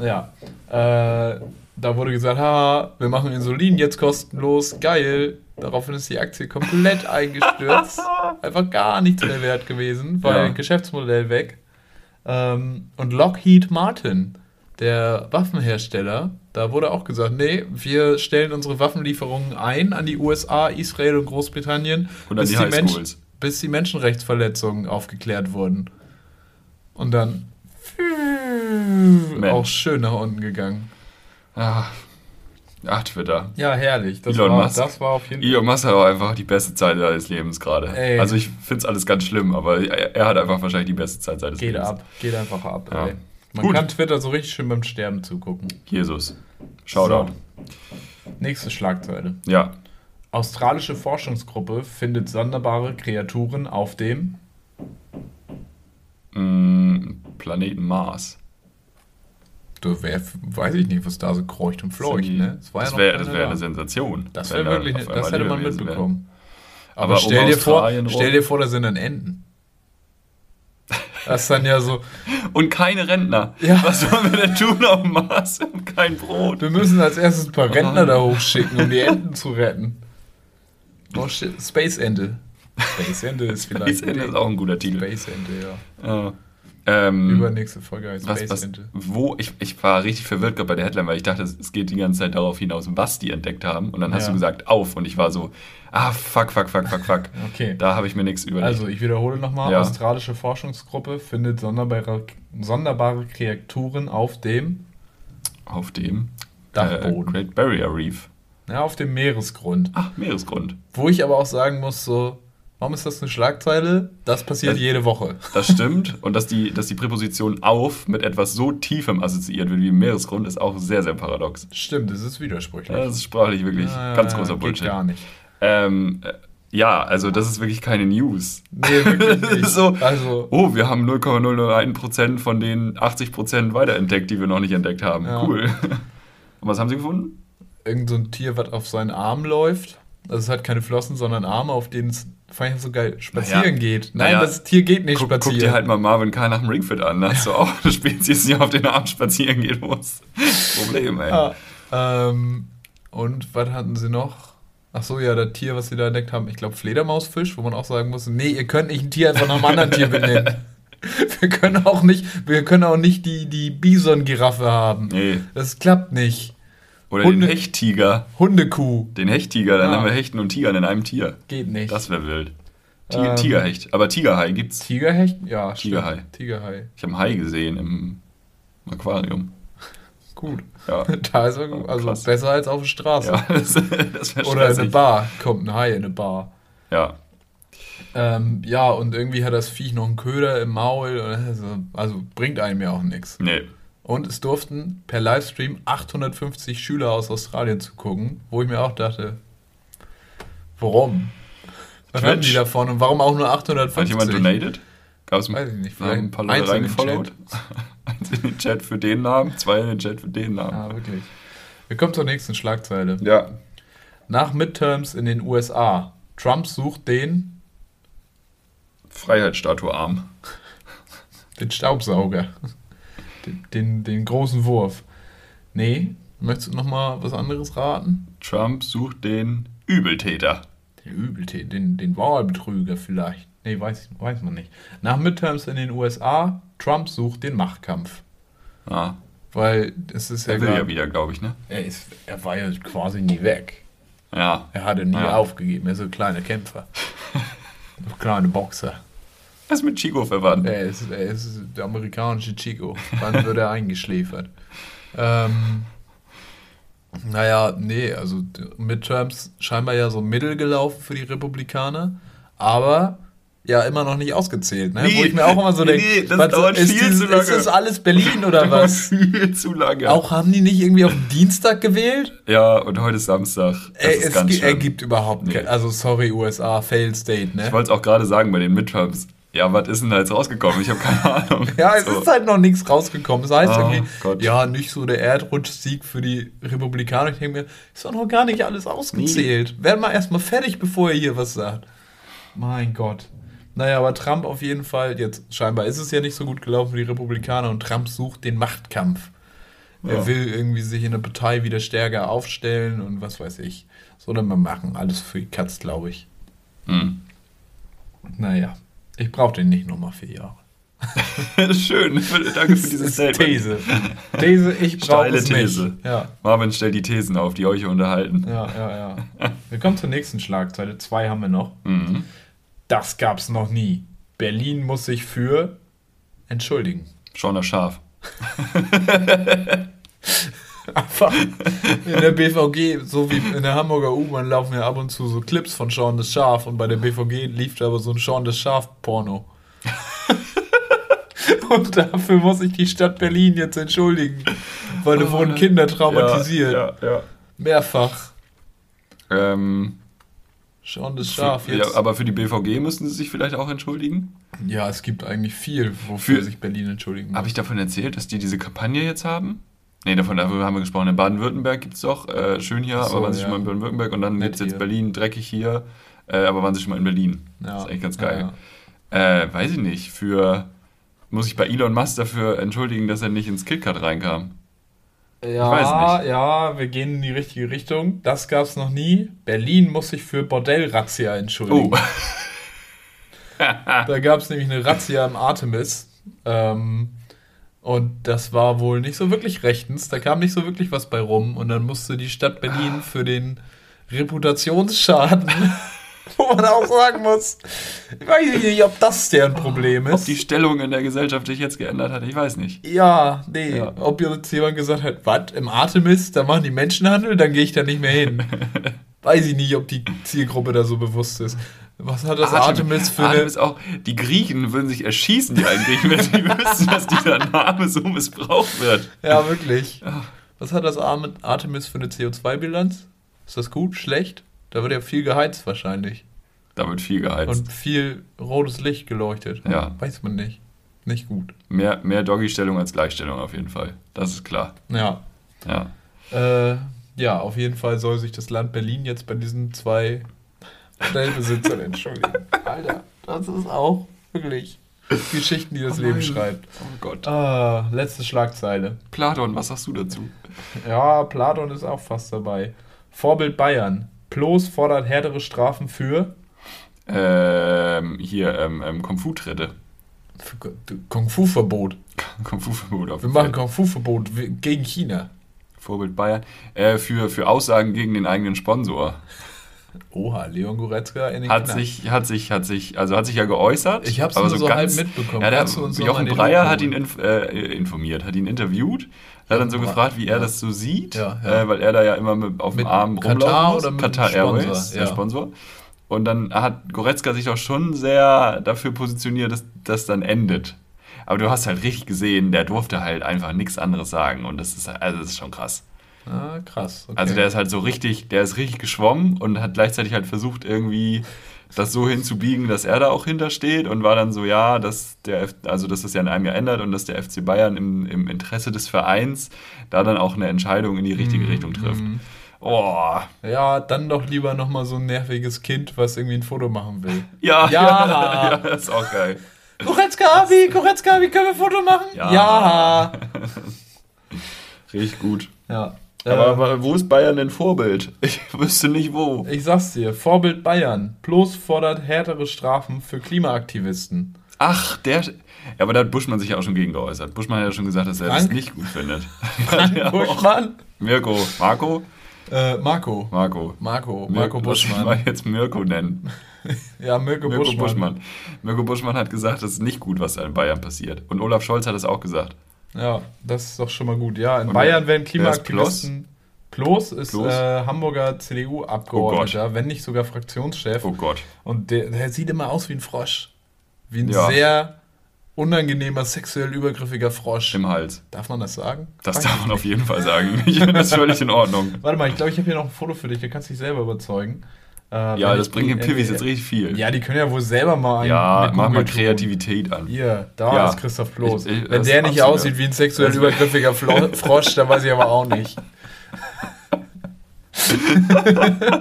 Ja. Äh, da wurde gesagt, ha, wir machen Insulin jetzt kostenlos, geil. Daraufhin ist die Aktie komplett eingestürzt. Einfach gar nichts mehr wert gewesen, weil Ja. Geschäftsmodell weg. Ähm, und Lockheed Martin, der Waffenhersteller, da wurde auch gesagt, nee, wir stellen unsere Waffenlieferungen ein an die USA, Israel und Großbritannien, Und an die Mensch- Highschools. bis die Menschenrechtsverletzungen aufgeklärt wurden. Und dann Mensch. auch schön nach unten gegangen. Ah. Ach, Twitter. Ja, herrlich. Das, Elon war, Musk. das war auf jeden Fall. Elon Musk hat auch einfach die beste Zeit seines Lebens gerade. Also ich finde es alles ganz schlimm, aber er, er hat einfach wahrscheinlich die beste Zeit seines Geht Lebens. ab, geht einfach ab. Ja. Man Gut. kann Twitter so richtig schön beim Sterben zugucken. Jesus. Shoutout. Nächste Schlagzeile. Ja. Australische Forschungsgruppe findet sonderbare Kreaturen auf dem. Mm, Planeten Mars. Du, wer, weiß ich nicht, was da so kreucht und fleucht. Die- Ne? Ja das noch wäre das wär da. eine Sensation. Das wäre da wirklich, auf das einmal hätte man mitbekommen. Aber Aber um stell, dir vor, stell dir vor, da sind dann Enten. Das ist dann ja so, Und keine Rentner. Ja. Was sollen wir denn tun auf dem Mars? Haben kein Brot. wir müssen als erstes ein paar Rentner da hochschicken, um die Enten zu retten. Oh shit, Space Ente. Space Ente ist vielleicht. Space Ente ist auch ein guter Titel. Space Ente, ja. Ja. Ähm, Übernächste Folge heißt was, Space was, wo, ich, ich war richtig verwirrt bei der Headline, weil ich dachte, es geht die ganze Zeit darauf hinaus, was die entdeckt haben. Und dann hast Ja. du gesagt, auf. Und ich war so, ah, fuck, fuck, fuck, fuck, fuck. Okay. Da habe ich mir nichts überlegt. Also, ich wiederhole nochmal: Ja. Australische Forschungsgruppe findet sonderbare, sonderbare Kreaturen auf dem, auf dem Dachboden. Äh, Great Barrier Reef. ja, auf dem Meeresgrund. Ach, Meeresgrund. Wo ich aber auch sagen muss, so, warum ist das eine Schlagzeile? Das passiert Das- jede Woche. Das stimmt. Und dass die, dass die Präposition auf mit etwas so Tiefem assoziiert wird wie Meeresgrund, ist auch sehr, sehr paradox. Stimmt, das ist widersprüchlich. Das ist sprachlich wirklich Ah, ganz großer geht Bullshit. gar nicht. Ähm, äh, ja, also das ist wirklich keine News. Nee, wirklich nicht. so, Also, oh, wir haben 0,001% von den 80% weiterentdeckt, die wir noch nicht entdeckt haben. Ja. Cool. Und was haben sie gefunden? irgend so ein Tier, was auf seinen Arm läuft. Also es hat keine Flossen, sondern Arme, auf denen es fand ich so geil spazieren Naja. geht. Nein, Naja. das Tier geht nicht Guck, guck spazieren. dir halt mal Marvin K. nach dem Ringfit an. Da hast du auch eine Spezies, die auf den Arm spazieren gehen muss. Problem, ey. Ja, ähm, und was hatten sie noch? Ach so, ja, das Tier, was sie da entdeckt haben, ich glaube Fledermausfisch, wo man auch sagen muss, nee, ihr könnt nicht ein Tier einfach nach einem anderen Tier benennen. Wir können auch nicht, wir können auch nicht die, die Bison-Giraffe haben. Nee. Das klappt nicht. Oder Hunde- den Hechttiger. Hundekuh Den Hechttiger, dann Ja. haben wir Hechten und Tigern in einem Tier. geht nicht. Das wäre wild. Tiger, Ähm, Tigerhecht. Aber Tigerhai gibt's. Tigerhecht? Ja, stimmt. Tigerhai. Tigerhai. Ich habe einen Hai gesehen im Aquarium. Gut. Ja. Da ist er gut. Also Krass. besser als auf der Straße. Ja, das, das Oder in eine. Bar. Kommt ein Hai in eine Bar. Ja. Ähm, ja, und irgendwie hat das Viech noch einen Köder im Maul. Also, also bringt einem ja auch nichts. Nee. Und es durften per Livestream 850 Schüler aus Australien zugucken, wo ich mir auch dachte, warum? Was Twitch? haben die davon und warum auch nur Hat 850? jemand donated? Gab es Weiß ich nicht, haben ein paar vielleicht Leute reingefollowt? Eins in den Chat für den Namen, zwei in den Chat für den Namen. Ja, wirklich. Wir kommen zur nächsten Schlagzeile. Ja. Nach Midterms in den USA. Trump sucht den, Freiheitsstatue arm. den Staubsauger. Den, den, den großen Wurf. Nee, möchtest du nochmal was anderes raten? Trump sucht den Übeltäter. Den Übeltäter, den, den Wahlbetrüger vielleicht. Nee, weiß, weiß man nicht. Nach Midterms in den USA, Trump sucht den Machtkampf. Ah, Weil es ist ja, er will ja grad- wieder, glaube ich, ne? er, ist, er war ja quasi nie weg. Ja. Er hatte nie Ja. aufgegeben. Er ist so ein kleiner Kämpfer. ein kleiner Boxer. Er ist mit Chico verwandt. Er ist, er ist der amerikanische Chico. Wann wird er eingeschläfert? Ähm, naja, nee, also Midterms scheinbar ja so mittel gelaufen für die Republikaner, aber ja immer noch nicht ausgezählt, ne? Nee, Wo ich mir auch immer so denke, nee, das dauert ist, viel die- zu lange. ist das alles Berlin oder was? Viel zu lange. Auch haben die nicht irgendwie auf Dienstag gewählt? Ja, und heute ist Samstag. Ey, ist es ergibt überhaupt Nee. kein, also sorry USA, failed state, Ich ne? wollte es auch gerade sagen bei den Midterms. Ja, was ist denn da jetzt rausgekommen? Ich habe keine Ahnung. Ja, es So. ist halt noch nichts rausgekommen. Es heißt Oh irgendwie, Gott. ja, nicht so der Erdrutschsieg für die Republikaner. Ich denke mir, ist doch noch gar nicht alles ausgezählt. Werden wir erstmal fertig, bevor er hier was sagt. Mein Gott. Naja, aber Trump auf jeden Fall, jetzt scheinbar ist es ja nicht so gut gelaufen für die Republikaner und Trump sucht den Machtkampf. Er Ja. will irgendwie sich in der Partei wieder stärker aufstellen und was weiß ich. Soll er mal machen. Alles für die Katz, glaube ich. Hm. Naja, ich brauche den nicht nochmal vier Jahre. Das ist schön. Danke für dieses Statement. These. These, ich brauche Steile es These. nicht. Ja, Marvin stellt die Thesen auf, die euch unterhalten. ja, ja, ja. Wir kommen zur nächsten Schlagzeile. Zwei haben wir noch. Mhm. Das gab's noch nie. Berlin muss sich für entschuldigen. Schon das Schaf. Einfach in der BVG, so wie in der Hamburger U-Bahn laufen ja ab und zu so Clips von Sean das Schaf und bei der BVG lief da aber so ein Sean das Schaf Porno. und dafür muss sich die Stadt Berlin jetzt entschuldigen, weil da wurden Kinder traumatisiert. Ja, ja, ja. Mehrfach. Ähm, Sean das Schaf jetzt. ja, aber für die BVG müssten sie sich vielleicht auch entschuldigen. Ja, es gibt eigentlich viel, wofür Für- sich Berlin entschuldigen muss. Habe ich davon erzählt, dass die diese Kampagne jetzt haben? Nee, davon darüber haben wir gesprochen. In Baden-Württemberg gibt es doch, äh, schön hier, so, aber waren sie ja. schon mal in Baden-Württemberg und dann gibt es jetzt. Berlin, dreckig hier, äh, aber waren sie schon mal in Berlin. Ja. Das ist eigentlich ganz Ja, geil. Äh, weiß ich nicht, für Muss ich bei Elon Musk dafür entschuldigen, dass er nicht ins KitKat reinkam? Ja, ja, wir gehen in die richtige Richtung. Das gab es noch nie. Berlin muss sich für Bordellrazzia entschuldigen. Oh. Da gab es nämlich eine Razzia im Artemis. Ähm, und das war wohl nicht so wirklich rechtens. Da kam nicht so wirklich was bei rum. Und dann musste die Stadt Berlin für den Reputationsschaden, wo man auch sagen muss, ich weiß nicht, ob das deren Problem Ob ist. die Stellung in der Gesellschaft sich jetzt geändert hat, ich weiß nicht. Ja, nee. Ja. Ob jetzt jemand gesagt hat, was, im Artemis, da machen die Menschenhandel, dann gehe ich da nicht mehr hin. Weiß ich nicht, ob die Zielgruppe da so bewusst ist. Was hat das Artemis für eine... Artemis auch, die Griechen würden sich erschießen, die einen Griechen, wenn sie wüssten, dass dieser Name so missbraucht wird. Ja, wirklich. Was hat das Artemis für eine CO2-Bilanz? Ist das gut, schlecht? Da wird ja viel geheizt wahrscheinlich. Da wird viel geheizt. Und viel rotes Licht geleuchtet. Ja. Weiß man nicht. Nicht gut. mehr mehr Doggy-Stellung als Gleichstellung auf jeden Fall. Das ist klar. Ja. Ja. Äh, ja, auf jeden Fall soll sich das Land Berlin jetzt bei diesen zwei Modellbesitzern entschuldigen. Alter, das ist auch wirklich Geschichten, die das Oh Leben schreibt. Oh Gott. Ah, letzte Schlagzeile. Platon, was sagst du dazu? Ja, Platon ist auch fast dabei. Vorbild Bayern. Ploß fordert härtere Strafen für, Ähm, hier, ähm, ähm, Kung-Fu-Tritte. Kung-Fu-Verbot. Kung-Fu-Verbot auf Wir machen. Kung-Fu-Verbot gegen China. Vorbild Bayern. Äh, für, für Aussagen gegen den eigenen Sponsor. Oha, Leon Goretzka in den Hat sich, hat sich, hat sich, also hat sich ja geäußert. Ich hab's aber nur so halb mitbekommen. Ja, der, Jochen Breyer hat ihn inf äh, informiert, hat ihn interviewt. Er hat dann so gefragt, wie er ja. das so sieht, Ja. Äh, weil er da ja immer mit, auf Mit dem Arm Katar rumlaufen muss. oder mit Sponsor, Airways, der. Sponsor. Und dann hat Goretzka sich doch schon sehr dafür positioniert, dass das dann endet. Aber du hast halt richtig gesehen, der durfte halt einfach nichts anderes sagen. Und das ist, also das ist schon krass. Ah, krass. Okay. Also der ist halt so richtig, der ist richtig geschwommen und hat gleichzeitig halt versucht, irgendwie das so hinzubiegen, dass er da auch hintersteht und war dann so, ja, dass der, F also dass das ja in einem Jahr ändert und dass der FC Bayern im, im Interesse des Vereins da dann auch eine Entscheidung in die richtige Mhm, Richtung trifft. Oh, Ja, dann doch lieber nochmal so ein nerviges Kind, was irgendwie ein Foto machen will. ja, Ja. ja, ja, das ist auch geil. Goretzka, Abi, Goretzka, Abi, können wir ein Foto machen? Ja. Ja. Richtig gut. ja. Aber, aber wo ist Bayern denn Vorbild? Ich wüsste nicht wo. ich sag's dir, Vorbild Bayern. Bloß fordert härtere Strafen für Klimaaktivisten. Ach, der. Ja, aber da hat Buschmann sich ja auch schon gegen geäußert. Buschmann hat ja schon gesagt, dass er das Frank? nicht gut findet. Frank. Buschmann? Mirko. Marco? Äh, Marco. Marco. Marco, Marco Lass mich mal Buschmann. jetzt Mirko nennen. Ja, Mirko, Mirko Buschmann. Buschmann. Mirko Buschmann hat gesagt, das ist nicht gut, was da in Bayern passiert. Und Olaf Scholz hat es auch gesagt. Ja, das ist doch schon mal gut. Ja, in Und Bayern wer- werden wer ist Klimaaktivisten. Ploß ist Ploß? Äh, Hamburger CDU-Abgeordneter, wenn nicht sogar Fraktionschef. Oh Gott. Und der, der sieht immer aus wie ein Frosch. Wie ein Ja. sehr unangenehmer, sexuell übergriffiger Frosch. Im Hals. Darf man das sagen? Das Weiß darf man auf jeden Fall sagen. Ich finde das völlig in Ordnung. Warte mal, ich glaube, ich habe hier noch ein Foto für dich, da kannst du dich selber überzeugen. Äh, Ja, das bringt den Pivis äh, jetzt richtig viel. Ja, die können ja wohl selber mal Ja, mach mal tun. Kreativität an. Hier, da Ja. ist Christoph Bloß. Ich- ich- Wenn der nicht absolut- aussieht wie ein sexuell übergriffiger Frosch, dann weiß ich aber auch nicht.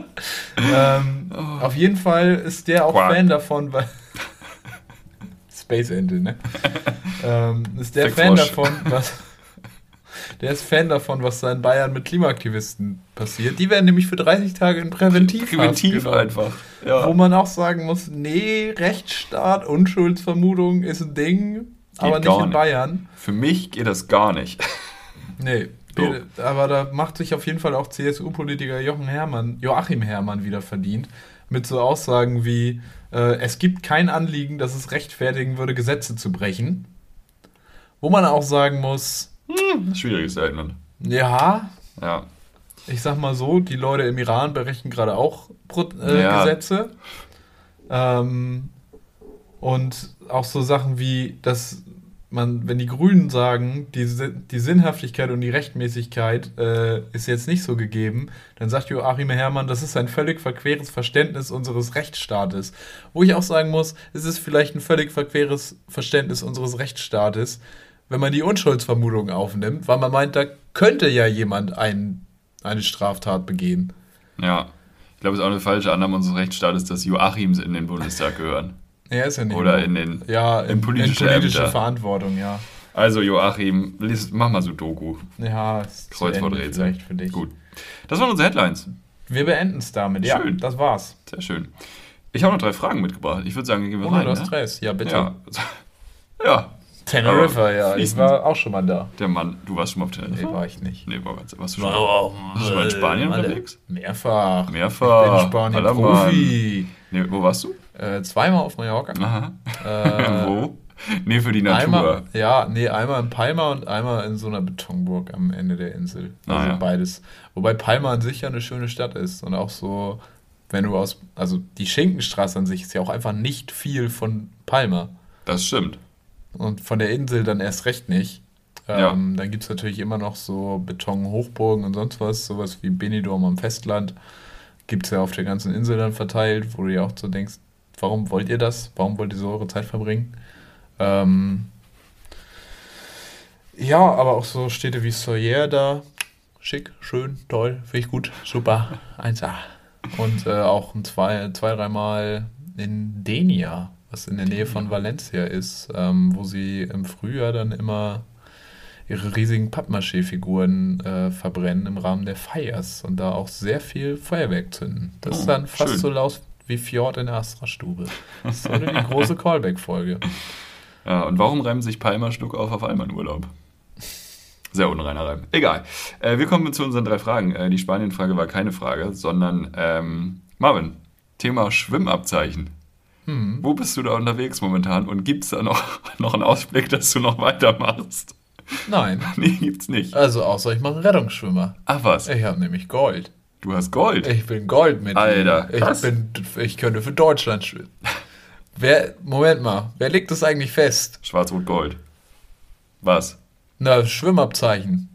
ähm, Auf jeden Fall ist der auch Quark. Fan davon, weil. Space Angel, ne? ähm, ist der Fan davon, was. Der ist Fan davon, was da in Bayern mit Klimaaktivisten passiert. Die werden nämlich für 30 Tage in Präventiv Primitiv einfach. Ja. Wo man auch sagen muss, nee, Rechtsstaat, Unschuldsvermutung ist ein Ding, aber nicht in nicht. Bayern. Für mich geht das gar nicht. Nee, So. aber da macht sich auf jeden Fall auch CSU-Politiker Jochen Herrmann, Joachim Herrmann wieder verdient, mit so Aussagen wie, äh, es gibt kein Anliegen, das es rechtfertigen würde, Gesetze zu brechen. Wo man auch sagen muss, Schwieriges Statement. ja, Ja. ich sag mal so, die Leute im Iran berechnen gerade auch Pro äh, Ja. Gesetze. Ähm, und auch so Sachen wie, dass man, wenn die Grünen sagen, die, die Sinnhaftigkeit und die Rechtmäßigkeit äh, ist jetzt nicht so gegeben, dann sagt Joachim Herrmann, das ist ein völlig verqueres Verständnis unseres Rechtsstaates. Wo ich auch sagen muss, es ist vielleicht ein völlig verqueres Verständnis unseres Rechtsstaates, wenn man die Unschuldsvermutung aufnimmt, weil man meint, da könnte ja jemand ein, eine Straftat begehen. Ja. Ich glaube, es ist auch eine falsche Annahme unseres Rechtsstaates, dass Joachims in den Bundestag gehören. Er ist ja nicht. Oder in den ja, in politische in politische. Verantwortung, ja. Also Joachim, mach mal Sudoku. Ja, ist zu Ende Kreuzworträtsel. vielleicht für dich. Gut. Das waren unsere Headlines. Wir beenden es damit. Ja, Schön. das war's. Sehr schön. Ich habe noch drei Fragen mitgebracht. Ich würde sagen, gehen wir Ohne rein. das Ne? Stress. Ja, bitte. Ja. ja, Teneriffa, Aber ja. Ich war auch schon mal da. der Mann. Du warst schon mal auf Teneriffa? Nee, war ich nicht. Nee, war, warst du schon, warst du mal in Spanien Malle. unterwegs? Mehrfach. Mehrfach. Ich bin Spanien Aller Profi. Nee, wo warst du? Äh, zweimal auf Mallorca. Aha. Äh, wo? Nee, für die Natur. Einmal, ja, nee, einmal in Palma und einmal in so einer Betonburg am Ende der Insel. Ah, Also ja. beides. Wobei Palma an sich ja eine schöne Stadt ist und auch so, wenn du aus, also die Schinkenstraße an sich ist ja auch einfach nicht viel von Palma Das stimmt. Und von der Insel dann erst recht nicht. Ja. Ähm, Dann gibt es natürlich immer noch so Betonhochburgen und sonst was, sowas wie Benidorm am Festland. Gibt es ja auf der ganzen Insel dann verteilt, wo du ja auch so denkst, warum wollt ihr das? Warum wollt ihr so eure Zeit verbringen? Ähm, ja, aber auch so Städte wie Sawyer da. Schick, schön, toll, finde ich gut, super, 1A. Und äh, auch ein zwei, zwei, dreimal in Denia, was in der Nähe von Valencia ist, ähm, wo sie im Frühjahr dann immer ihre riesigen Pappmaché-Figuren äh, verbrennen im Rahmen der Feiers und da auch sehr viel Feuerwerk zünden. Das Oh, ist dann fast schön. so laut wie Fjord in der Astra-Stube. Das ist die große Callback-Folge. Ja, und warum reimen sich Palmer Schluck auf auf einmal in Urlaub? Sehr unreiner Reim. Egal. Äh, wir kommen zu unseren drei Fragen. Äh, die Spanien-Frage war keine Frage, sondern ähm, Marvin, Thema Schwimmabzeichen. Hm. Wo bist du da unterwegs momentan und gibt es da noch, noch einen Ausblick, dass du noch weitermachst? Nein. Nee, gibt's nicht. Also außer ich mache einen Rettungsschwimmer. Ach was, Ich habe nämlich Gold. du hast Gold. Ich bin Goldmitglied. Alter, Ich, krass. bin, ich könnte für Deutschland schwimmen. Wer, Moment mal, wer legt das eigentlich fest? Schwarz-Rot-Gold. Was? Na, Schwimmabzeichen.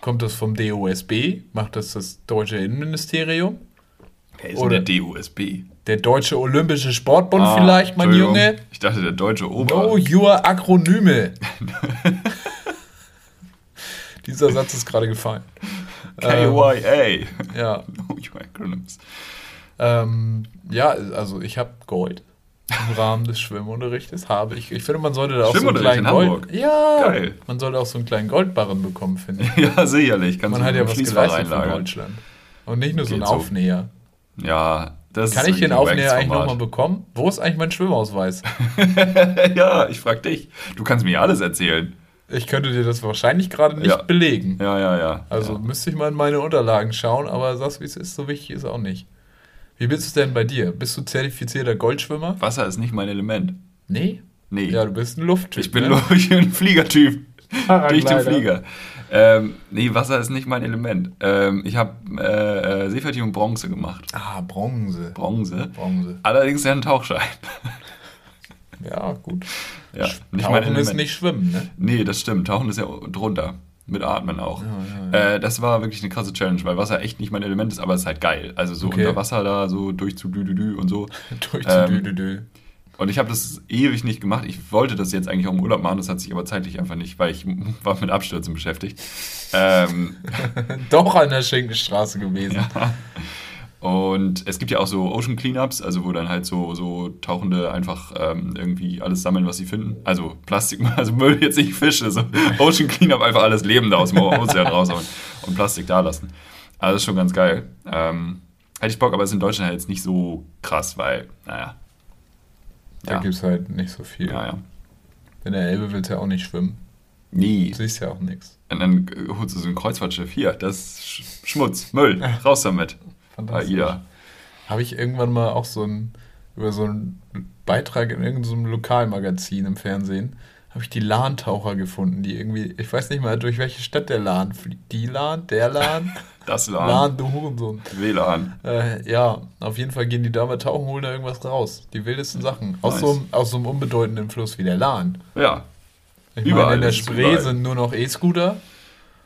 Kommt das vom DOSB? Macht das das deutsche Innenministerium? Wer ist Oder- denn der DUSB? Der Deutsche Olympische Sportbund Ah, vielleicht, mein. Junge? Ich dachte, der deutsche Ober. Know your Akronyme. Dieser Satz ist gerade gefallen. KYA. Ja, Know your acronyms. ähm, ja, also ich habe Gold. Im Rahmen des Schwimmunterrichtes habe ich. Ich finde, man sollte da auch so einen kleinen in Gold. Ja, Geil. man sollte auch so einen kleinen Goldbarren bekommen, finde ich. Ja, sicherlich. Kannst Man hat ja was geleistet für einlagern. Deutschland. Und nicht nur so einen so. Aufnäher. Ja, das Kann ich den Aufnäher eigentlich nochmal bekommen? Wo ist eigentlich mein Schwimmausweis? Ja, ich frag dich. Du kannst mir alles erzählen. Ich könnte dir das wahrscheinlich gerade nicht Ja. belegen. Ja, ja, ja. Also ja. müsste ich mal in meine Unterlagen schauen, aber sag's wie es ist, so wichtig ist auch nicht. Wie bist du denn bei dir? Bist du zertifizierter Goldschwimmer? Wasser ist nicht mein Element. Nee. Nee. Ja, du bist ein Lufttyp. ich bin, ne? ich bin ein Fliegertyp. Durch den. Flieger. Ähm, nee, Wasser ist nicht mein Element. Ähm, ich habe äh, äh, Seefertigung Bronze gemacht. Ah, Bronze. Bronze. Bronze. Allerdings ja ein Tauchschein. Ja, gut. ja, nicht mein Tauchen Element. ist nicht schwimmen, ne? Nee, das stimmt. Tauchen ist ja drunter. Mit Atmen auch. Ja, ja, Äh, das war wirklich eine krasse Challenge, weil Wasser echt nicht mein Element ist, aber es ist halt geil. Also so Okay. unter Wasser da, so durch zu dü, dü, dü und so. Durch Ähm, die Dü, Dü, Dü. Und ich habe das ewig nicht gemacht. Ich wollte das jetzt eigentlich auch im Urlaub machen, das hat sich aber zeitlich einfach nicht, weil ich war mit Abstürzen beschäftigt. ähm, Doch an der Schinkenstraße gewesen. und es gibt ja auch so Ocean Cleanups, also wo dann halt so, so Tauchende einfach ähm, irgendwie alles sammeln, was sie finden. Also Plastik, also Müll jetzt nicht Fische, so Ocean Cleanup einfach alles Lebende aus dem Ozean raushauen und Plastik da lassen. Also das ist schon ganz geil. Ähm, hätte ich Bock, aber es ist in Deutschland halt jetzt nicht so krass, weil, naja. Da Ja. gibt's halt nicht so viel. Ja, ja. In der Elbe willst du ja auch nicht schwimmen. Nie. Du siehst ja auch nichts. Und dann äh, holst du so ein Kreuzfahrtschiff. Hier, das ist Sch Schmutz, Müll, raus damit. AIDA. Habe ich irgendwann mal auch so ein, über so einen Beitrag in irgendeinem Lokalmagazin im Fernsehen, habe ich die LAN-Taucher gefunden, die irgendwie, ich weiß nicht mal, durch welche Stadt der LAN fliegt. Die LAN, der LAN, Das LAN. LAN, du Hurensohn. WLAN. Äh, ja, auf jeden Fall gehen die da mal tauchen, holen da irgendwas raus. Die wildesten Sachen. Aus, Nice. so, einem- aus so einem unbedeutenden Fluss wie der Lahn. Ja, Ich Überall meine, in der Spree überall. sind nur noch E-Scooter.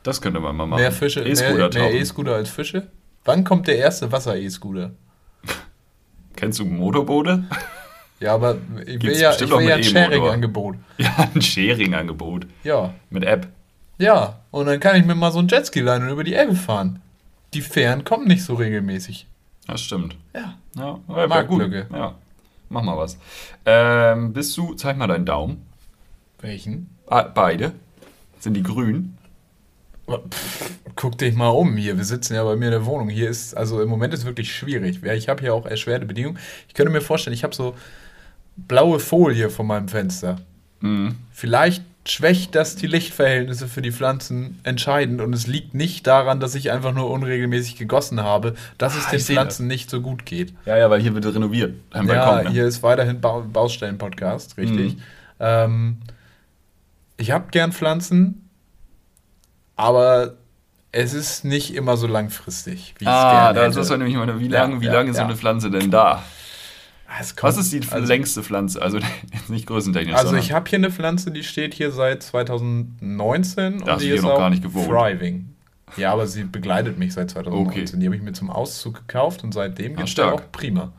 das könnte man mal machen. Mehr Fische, E-Scooter. E-Scooter als Fische. Wann kommt der erste Wasser-E-Scooter? Kennst du Motorboote? Ja, aber ich will ja, ich will ja ein. Sharing-Angebot. ja, ein Sharing-Angebot. Ja. Mit App. Ja, und dann kann ich mir mal so ein Jetski leihen und über die Elbe fahren. Die Fähren kommen nicht so regelmäßig. Das stimmt. Ja. Ja, ja, Marktlücke. gut. Ja. Mach mal was. Ähm, bist du, zeig mal deinen Daumen. Welchen? Ah, beide. Sind die grün? Pff, guck dich mal um hier. Wir sitzen ja bei mir in der Wohnung. Hier ist, also im Moment ist es wirklich schwierig. Ich habe hier auch erschwerte Bedingungen. Ich könnte mir vorstellen, ich habe so blaue Folie vor meinem Fenster. Mhm. Vielleicht schwächt das die Lichtverhältnisse für die Pflanzen entscheidend und es liegt nicht daran, dass ich einfach nur unregelmäßig gegossen habe, dass es Ah, den Pflanzen nicht so gut geht. Ja, ja, weil hier wird renoviert. Am Ja, Balkon, ne? hier ist weiterhin Bau Baustellen-Podcast, richtig. Mhm. Ähm, ich habe gern Pflanzen, aber es ist nicht immer so langfristig, wie ich es Ah, gerne da hätte. ist das nämlich mal, wie Ja, lange, ja, lange ist so ja. eine Pflanze denn da? Ah, Was ist die also, längste Pflanze? Also nicht größentechnisch. Also ich habe hier eine Pflanze, die steht hier seit 2019 Da und die ist noch auch gar nicht gewohnt. thriving. Ja, aber sie begleitet mich seit 2019. Okay. Die habe ich mir zum Auszug gekauft und seitdem Ah, geht es auch prima.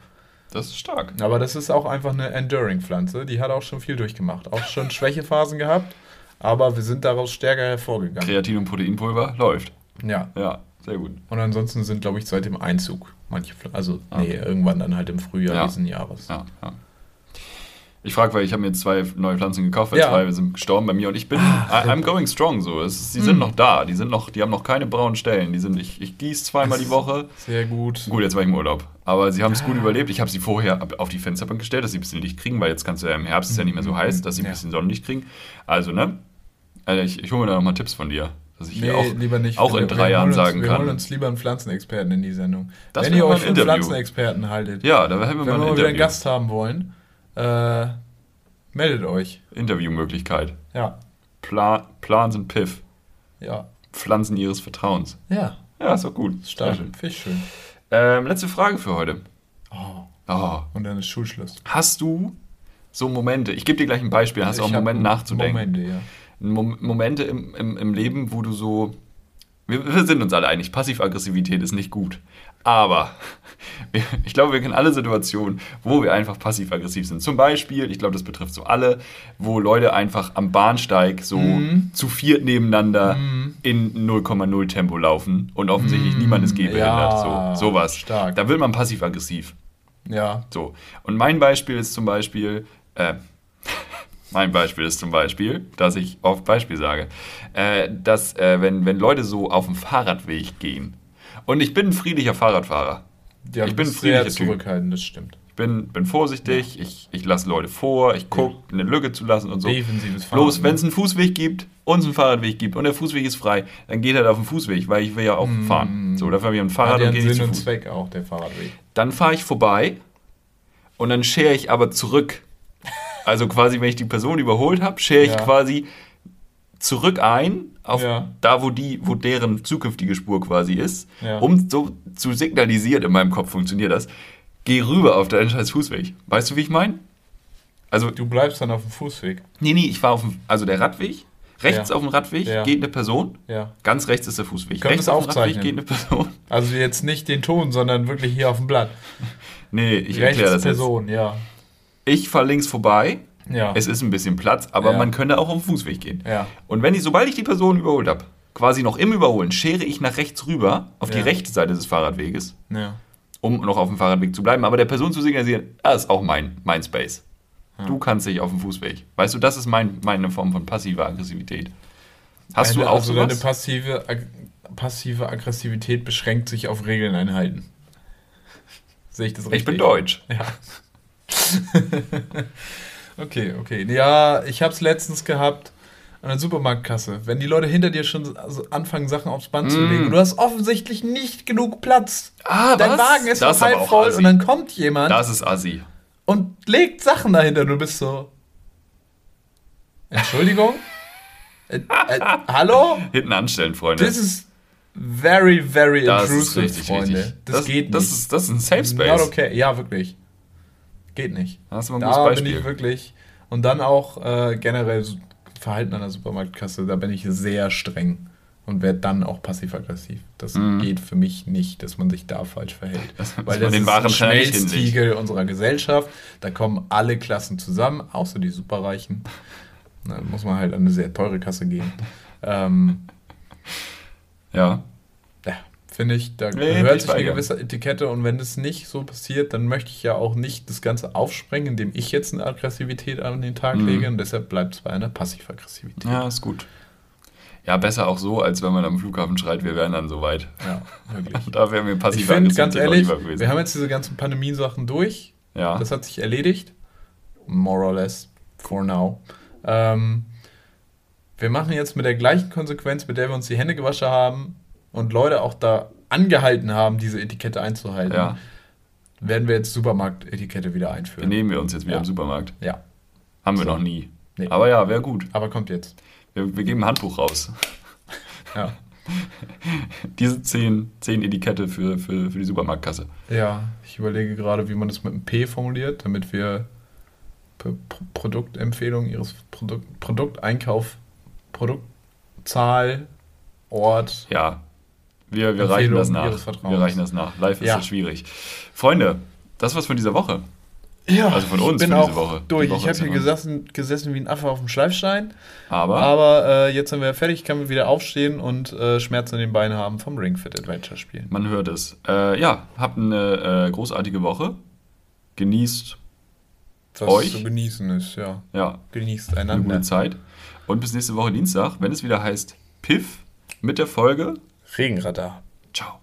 Das ist stark. Aber das ist auch einfach eine Enduring-Pflanze. Die hat auch schon viel durchgemacht. Auch schon Schwächephasen gehabt, aber wir sind daraus stärker hervorgegangen. Kreatin und Proteinpulver läuft. Ja. Ja, sehr gut. Und ansonsten sind, glaube ich, seit dem Einzug manche Pflanzen. Also, Ah, nee, okay. irgendwann dann halt im Frühjahr Ja. diesen Jahres. Ja, ja. Ich frage, weil ich habe mir jetzt zwei neue Pflanzen gekauft, weil Ja. zwei sind gestorben bei mir und ich bin, Ah, I, I'm going strong so. Es ist, die sind noch da, die sind noch, die haben noch keine braunen Stellen. Die sind, ich, ich gieße zweimal die Woche. Sehr gut. Gut, jetzt war ich im Urlaub. Aber sie haben es gut überlebt. Ich habe sie vorher auf die Fensterbank gestellt, dass sie ein bisschen Licht kriegen, weil jetzt kannst du ja im Herbst ist ja nicht mehr so heiß, dass sie ein bisschen Sonnenlicht kriegen. Also, ne? Also ich, ich hole mir da nochmal Tipps von dir. Dass ich Nee, auch, lieber nicht. auch Wir- in wir drei Jahren uns, sagen wir kann. holen uns lieber einen Pflanzenexperten in die Sendung. Das Wenn ihr euch für. Pflanzenexperten haltet, Ja, da haben wir wenn mal wir ein mal wieder einen. Gast haben wollen, äh, meldet euch. Interviewmöglichkeit. Ja, Pla Plan sind Piff. ja, Pflanzen ihres Vertrauens. ja. Ja, ist doch gut. Stark. schön. Finde ich schön. Ähm, letzte Frage für heute. Oh, Oh. und dann ist Schulschluss. Hast du so Momente, ich gebe dir gleich ein Beispiel, hast du auch einen Moment nachzudenken. Momente, ja. Mom Momente im, im, im Leben, wo du so. Wir, sind uns alle einig, Passiv-Aggressivität ist nicht gut. Aber wir, ich glaube, wir kennen alle Situationen, wo wir einfach passiv-aggressiv sind. Zum Beispiel, ich glaube, das betrifft so alle, wo Leute einfach am Bahnsteig so Mhm. zu viert nebeneinander in 0,0 Tempo laufen und offensichtlich niemand ist gehbehindert. Mhm. Ja, so, sowas. stark. Da wird man passiv-aggressiv. Ja, So. Und mein Beispiel ist zum Beispiel, äh, mein Beispiel ist zum Beispiel, dass ich oft Beispiel sage, äh, dass äh, wenn, wenn Leute so auf dem Fahrradweg gehen und ich bin ein friedlicher Fahrradfahrer, ja Ich bin ein friedlicher sehr zurückhaltend, das stimmt. ich bin, bin vorsichtig, ich, ich lasse Leute vor, ich gucke, eine Lücke zu lassen und so. Defensives Fahren. Bloß, wenn es einen Fußweg gibt und es einen Fahrradweg gibt und der Fußweg ist frei, dann geht er auf den Fußweg, weil ich will ja auch fahren. So, dafür habe ich ein Fahrrad ja und gehe nicht Sinn zu und Fuß. Zweck auch, der Fahrradweg. Dann fahre ich vorbei und dann schere ich aber zurück. Also quasi, wenn ich die Person überholt habe, schere ich Ja. quasi zurück ein, auf Ja. da, wo die, wo deren zukünftige Spur quasi ist, Ja. um so zu signalisieren, in meinem Kopf funktioniert das, geh rüber auf deinen scheiß Fußweg. Weißt du, wie ich meine? Also, Du bleibst dann auf dem Fußweg. nee, nee, ich fahre auf dem, also der Radweg, rechts Ja. auf dem Radweg geht eine Person, Ja. ganz rechts ist der Fußweg. Können rechts auf dem Radweg geht eine Person. Also jetzt nicht den Ton, sondern wirklich hier auf dem Blatt. Nee, ich erkläre das jetzt. Person, ja. Ich fahre links vorbei, Ja. Es ist ein bisschen Platz, aber Ja. man könnte auch auf den Fußweg gehen. Ja. Und wenn ich, sobald ich die Person überholt habe, quasi noch im Überholen, schere ich nach rechts rüber auf die rechte Seite des Fahrradweges, um noch auf dem Fahrradweg zu bleiben, aber der Person zu signalisieren, ah, ist auch mein, mein Space. Du kannst dich auf dem Fußweg. Weißt du, das ist mein, meine Form von passiver Aggressivität. Hast Deine, du auch also deine sowas? passive, ag passive Aggressivität beschränkt sich auf Regeln einhalten. Sehe ich das richtig? Ich bin deutsch. Ja. okay, okay. Ja, ich habe es letztens gehabt an der Supermarktkasse. Wenn die Leute hinter dir schon also anfangen, Sachen aufs Band zu Mm. legen und du hast offensichtlich nicht genug Platz. Ah, Dein was? Wagen ist Das halb voll assi. und dann kommt jemand Das ist assi. und legt Sachen dahinter du bist so. Entschuldigung? äh, äh, hallo? Hinten anstellen, Freunde. Das ist very, very Das ist intrusive, richtig, Freunde. richtig. Das, geht nicht. Das ist, das ist ein Safe Space. Not okay. Ja, wirklich. Geht nicht. Hast du mal ein Da gutes bin Beispiel. ich wirklich. Und dann auch äh, generell Verhalten an der Supermarktkasse, da bin ich sehr streng und werde dann auch passiv-aggressiv. Das geht für mich nicht, dass man sich da falsch verhält. Mhm. Dass Weil das den ist ein. Schmelztiegel unserer Gesellschaft. Da kommen alle Klassen zusammen, außer die Superreichen. Da muss man halt an eine sehr teure Kasse gehen. Ähm, Ja. Finde ich, da Nee, gehört ich sich eine gewisse Etikette und wenn es nicht so passiert, dann möchte ich ja auch nicht das Ganze aufsprengen, indem ich jetzt eine Aggressivität an den Tag Mhm. lege und deshalb bleibt es bei einer Passivaggressivität. Ja, ist gut. Ja, besser auch so, als wenn man am Flughafen schreit, wir wären dann soweit. Ja, wirklich. Da wären wir Ich passiv finde, ganz aggressiv ehrlich, wir haben jetzt diese ganzen Pandemie-Sachen durch. ja. Das hat sich erledigt. More or less. For now. Ähm, wir machen jetzt mit der gleichen Konsequenz, mit der wir uns die Hände gewaschen haben und Leute auch da angehalten haben, diese Etikette einzuhalten, ja. werden wir jetzt Supermarkt-Etikette wieder einführen. Benehmen wir uns jetzt wieder Ja. im Supermarkt. Ja, Haben wir So. noch nie. Nee. Aber ja, wäre gut. aber kommt jetzt. Wir, wir geben ein Handbuch raus. Ja. Diese zehn, zehn Etikette für, für, für die Supermarktkasse. Ja, ich überlege gerade, wie man das mit einem P formuliert, damit wir P Pro Produktempfehlung ihres Produkt Produkteinkauf, Produktzahl, Ort. Ja, wir, wir reichen das nach. Wir reichen das nach. Live ist Ja. ja schwierig. Freunde, das war's von dieser Woche. Ja, Also von uns ich bin für diese auch Woche. durch. Woche ich habe hier gesessen, gesessen wie ein Affe auf dem Schleifstein. Aber, Aber äh, jetzt sind wir fertig, können wir wieder aufstehen und äh, Schmerzen in den Beinen haben vom Ring Fit Adventure spielen. man hört es. Äh, ja, habt eine äh, großartige Woche. Genießt, Was Euch? zu genießen ist, ja. ja, Genießt eine einander. gute Zeit. Und bis nächste Woche Dienstag, wenn es wieder heißt Piff mit der Folge. Regenradar. Ciao.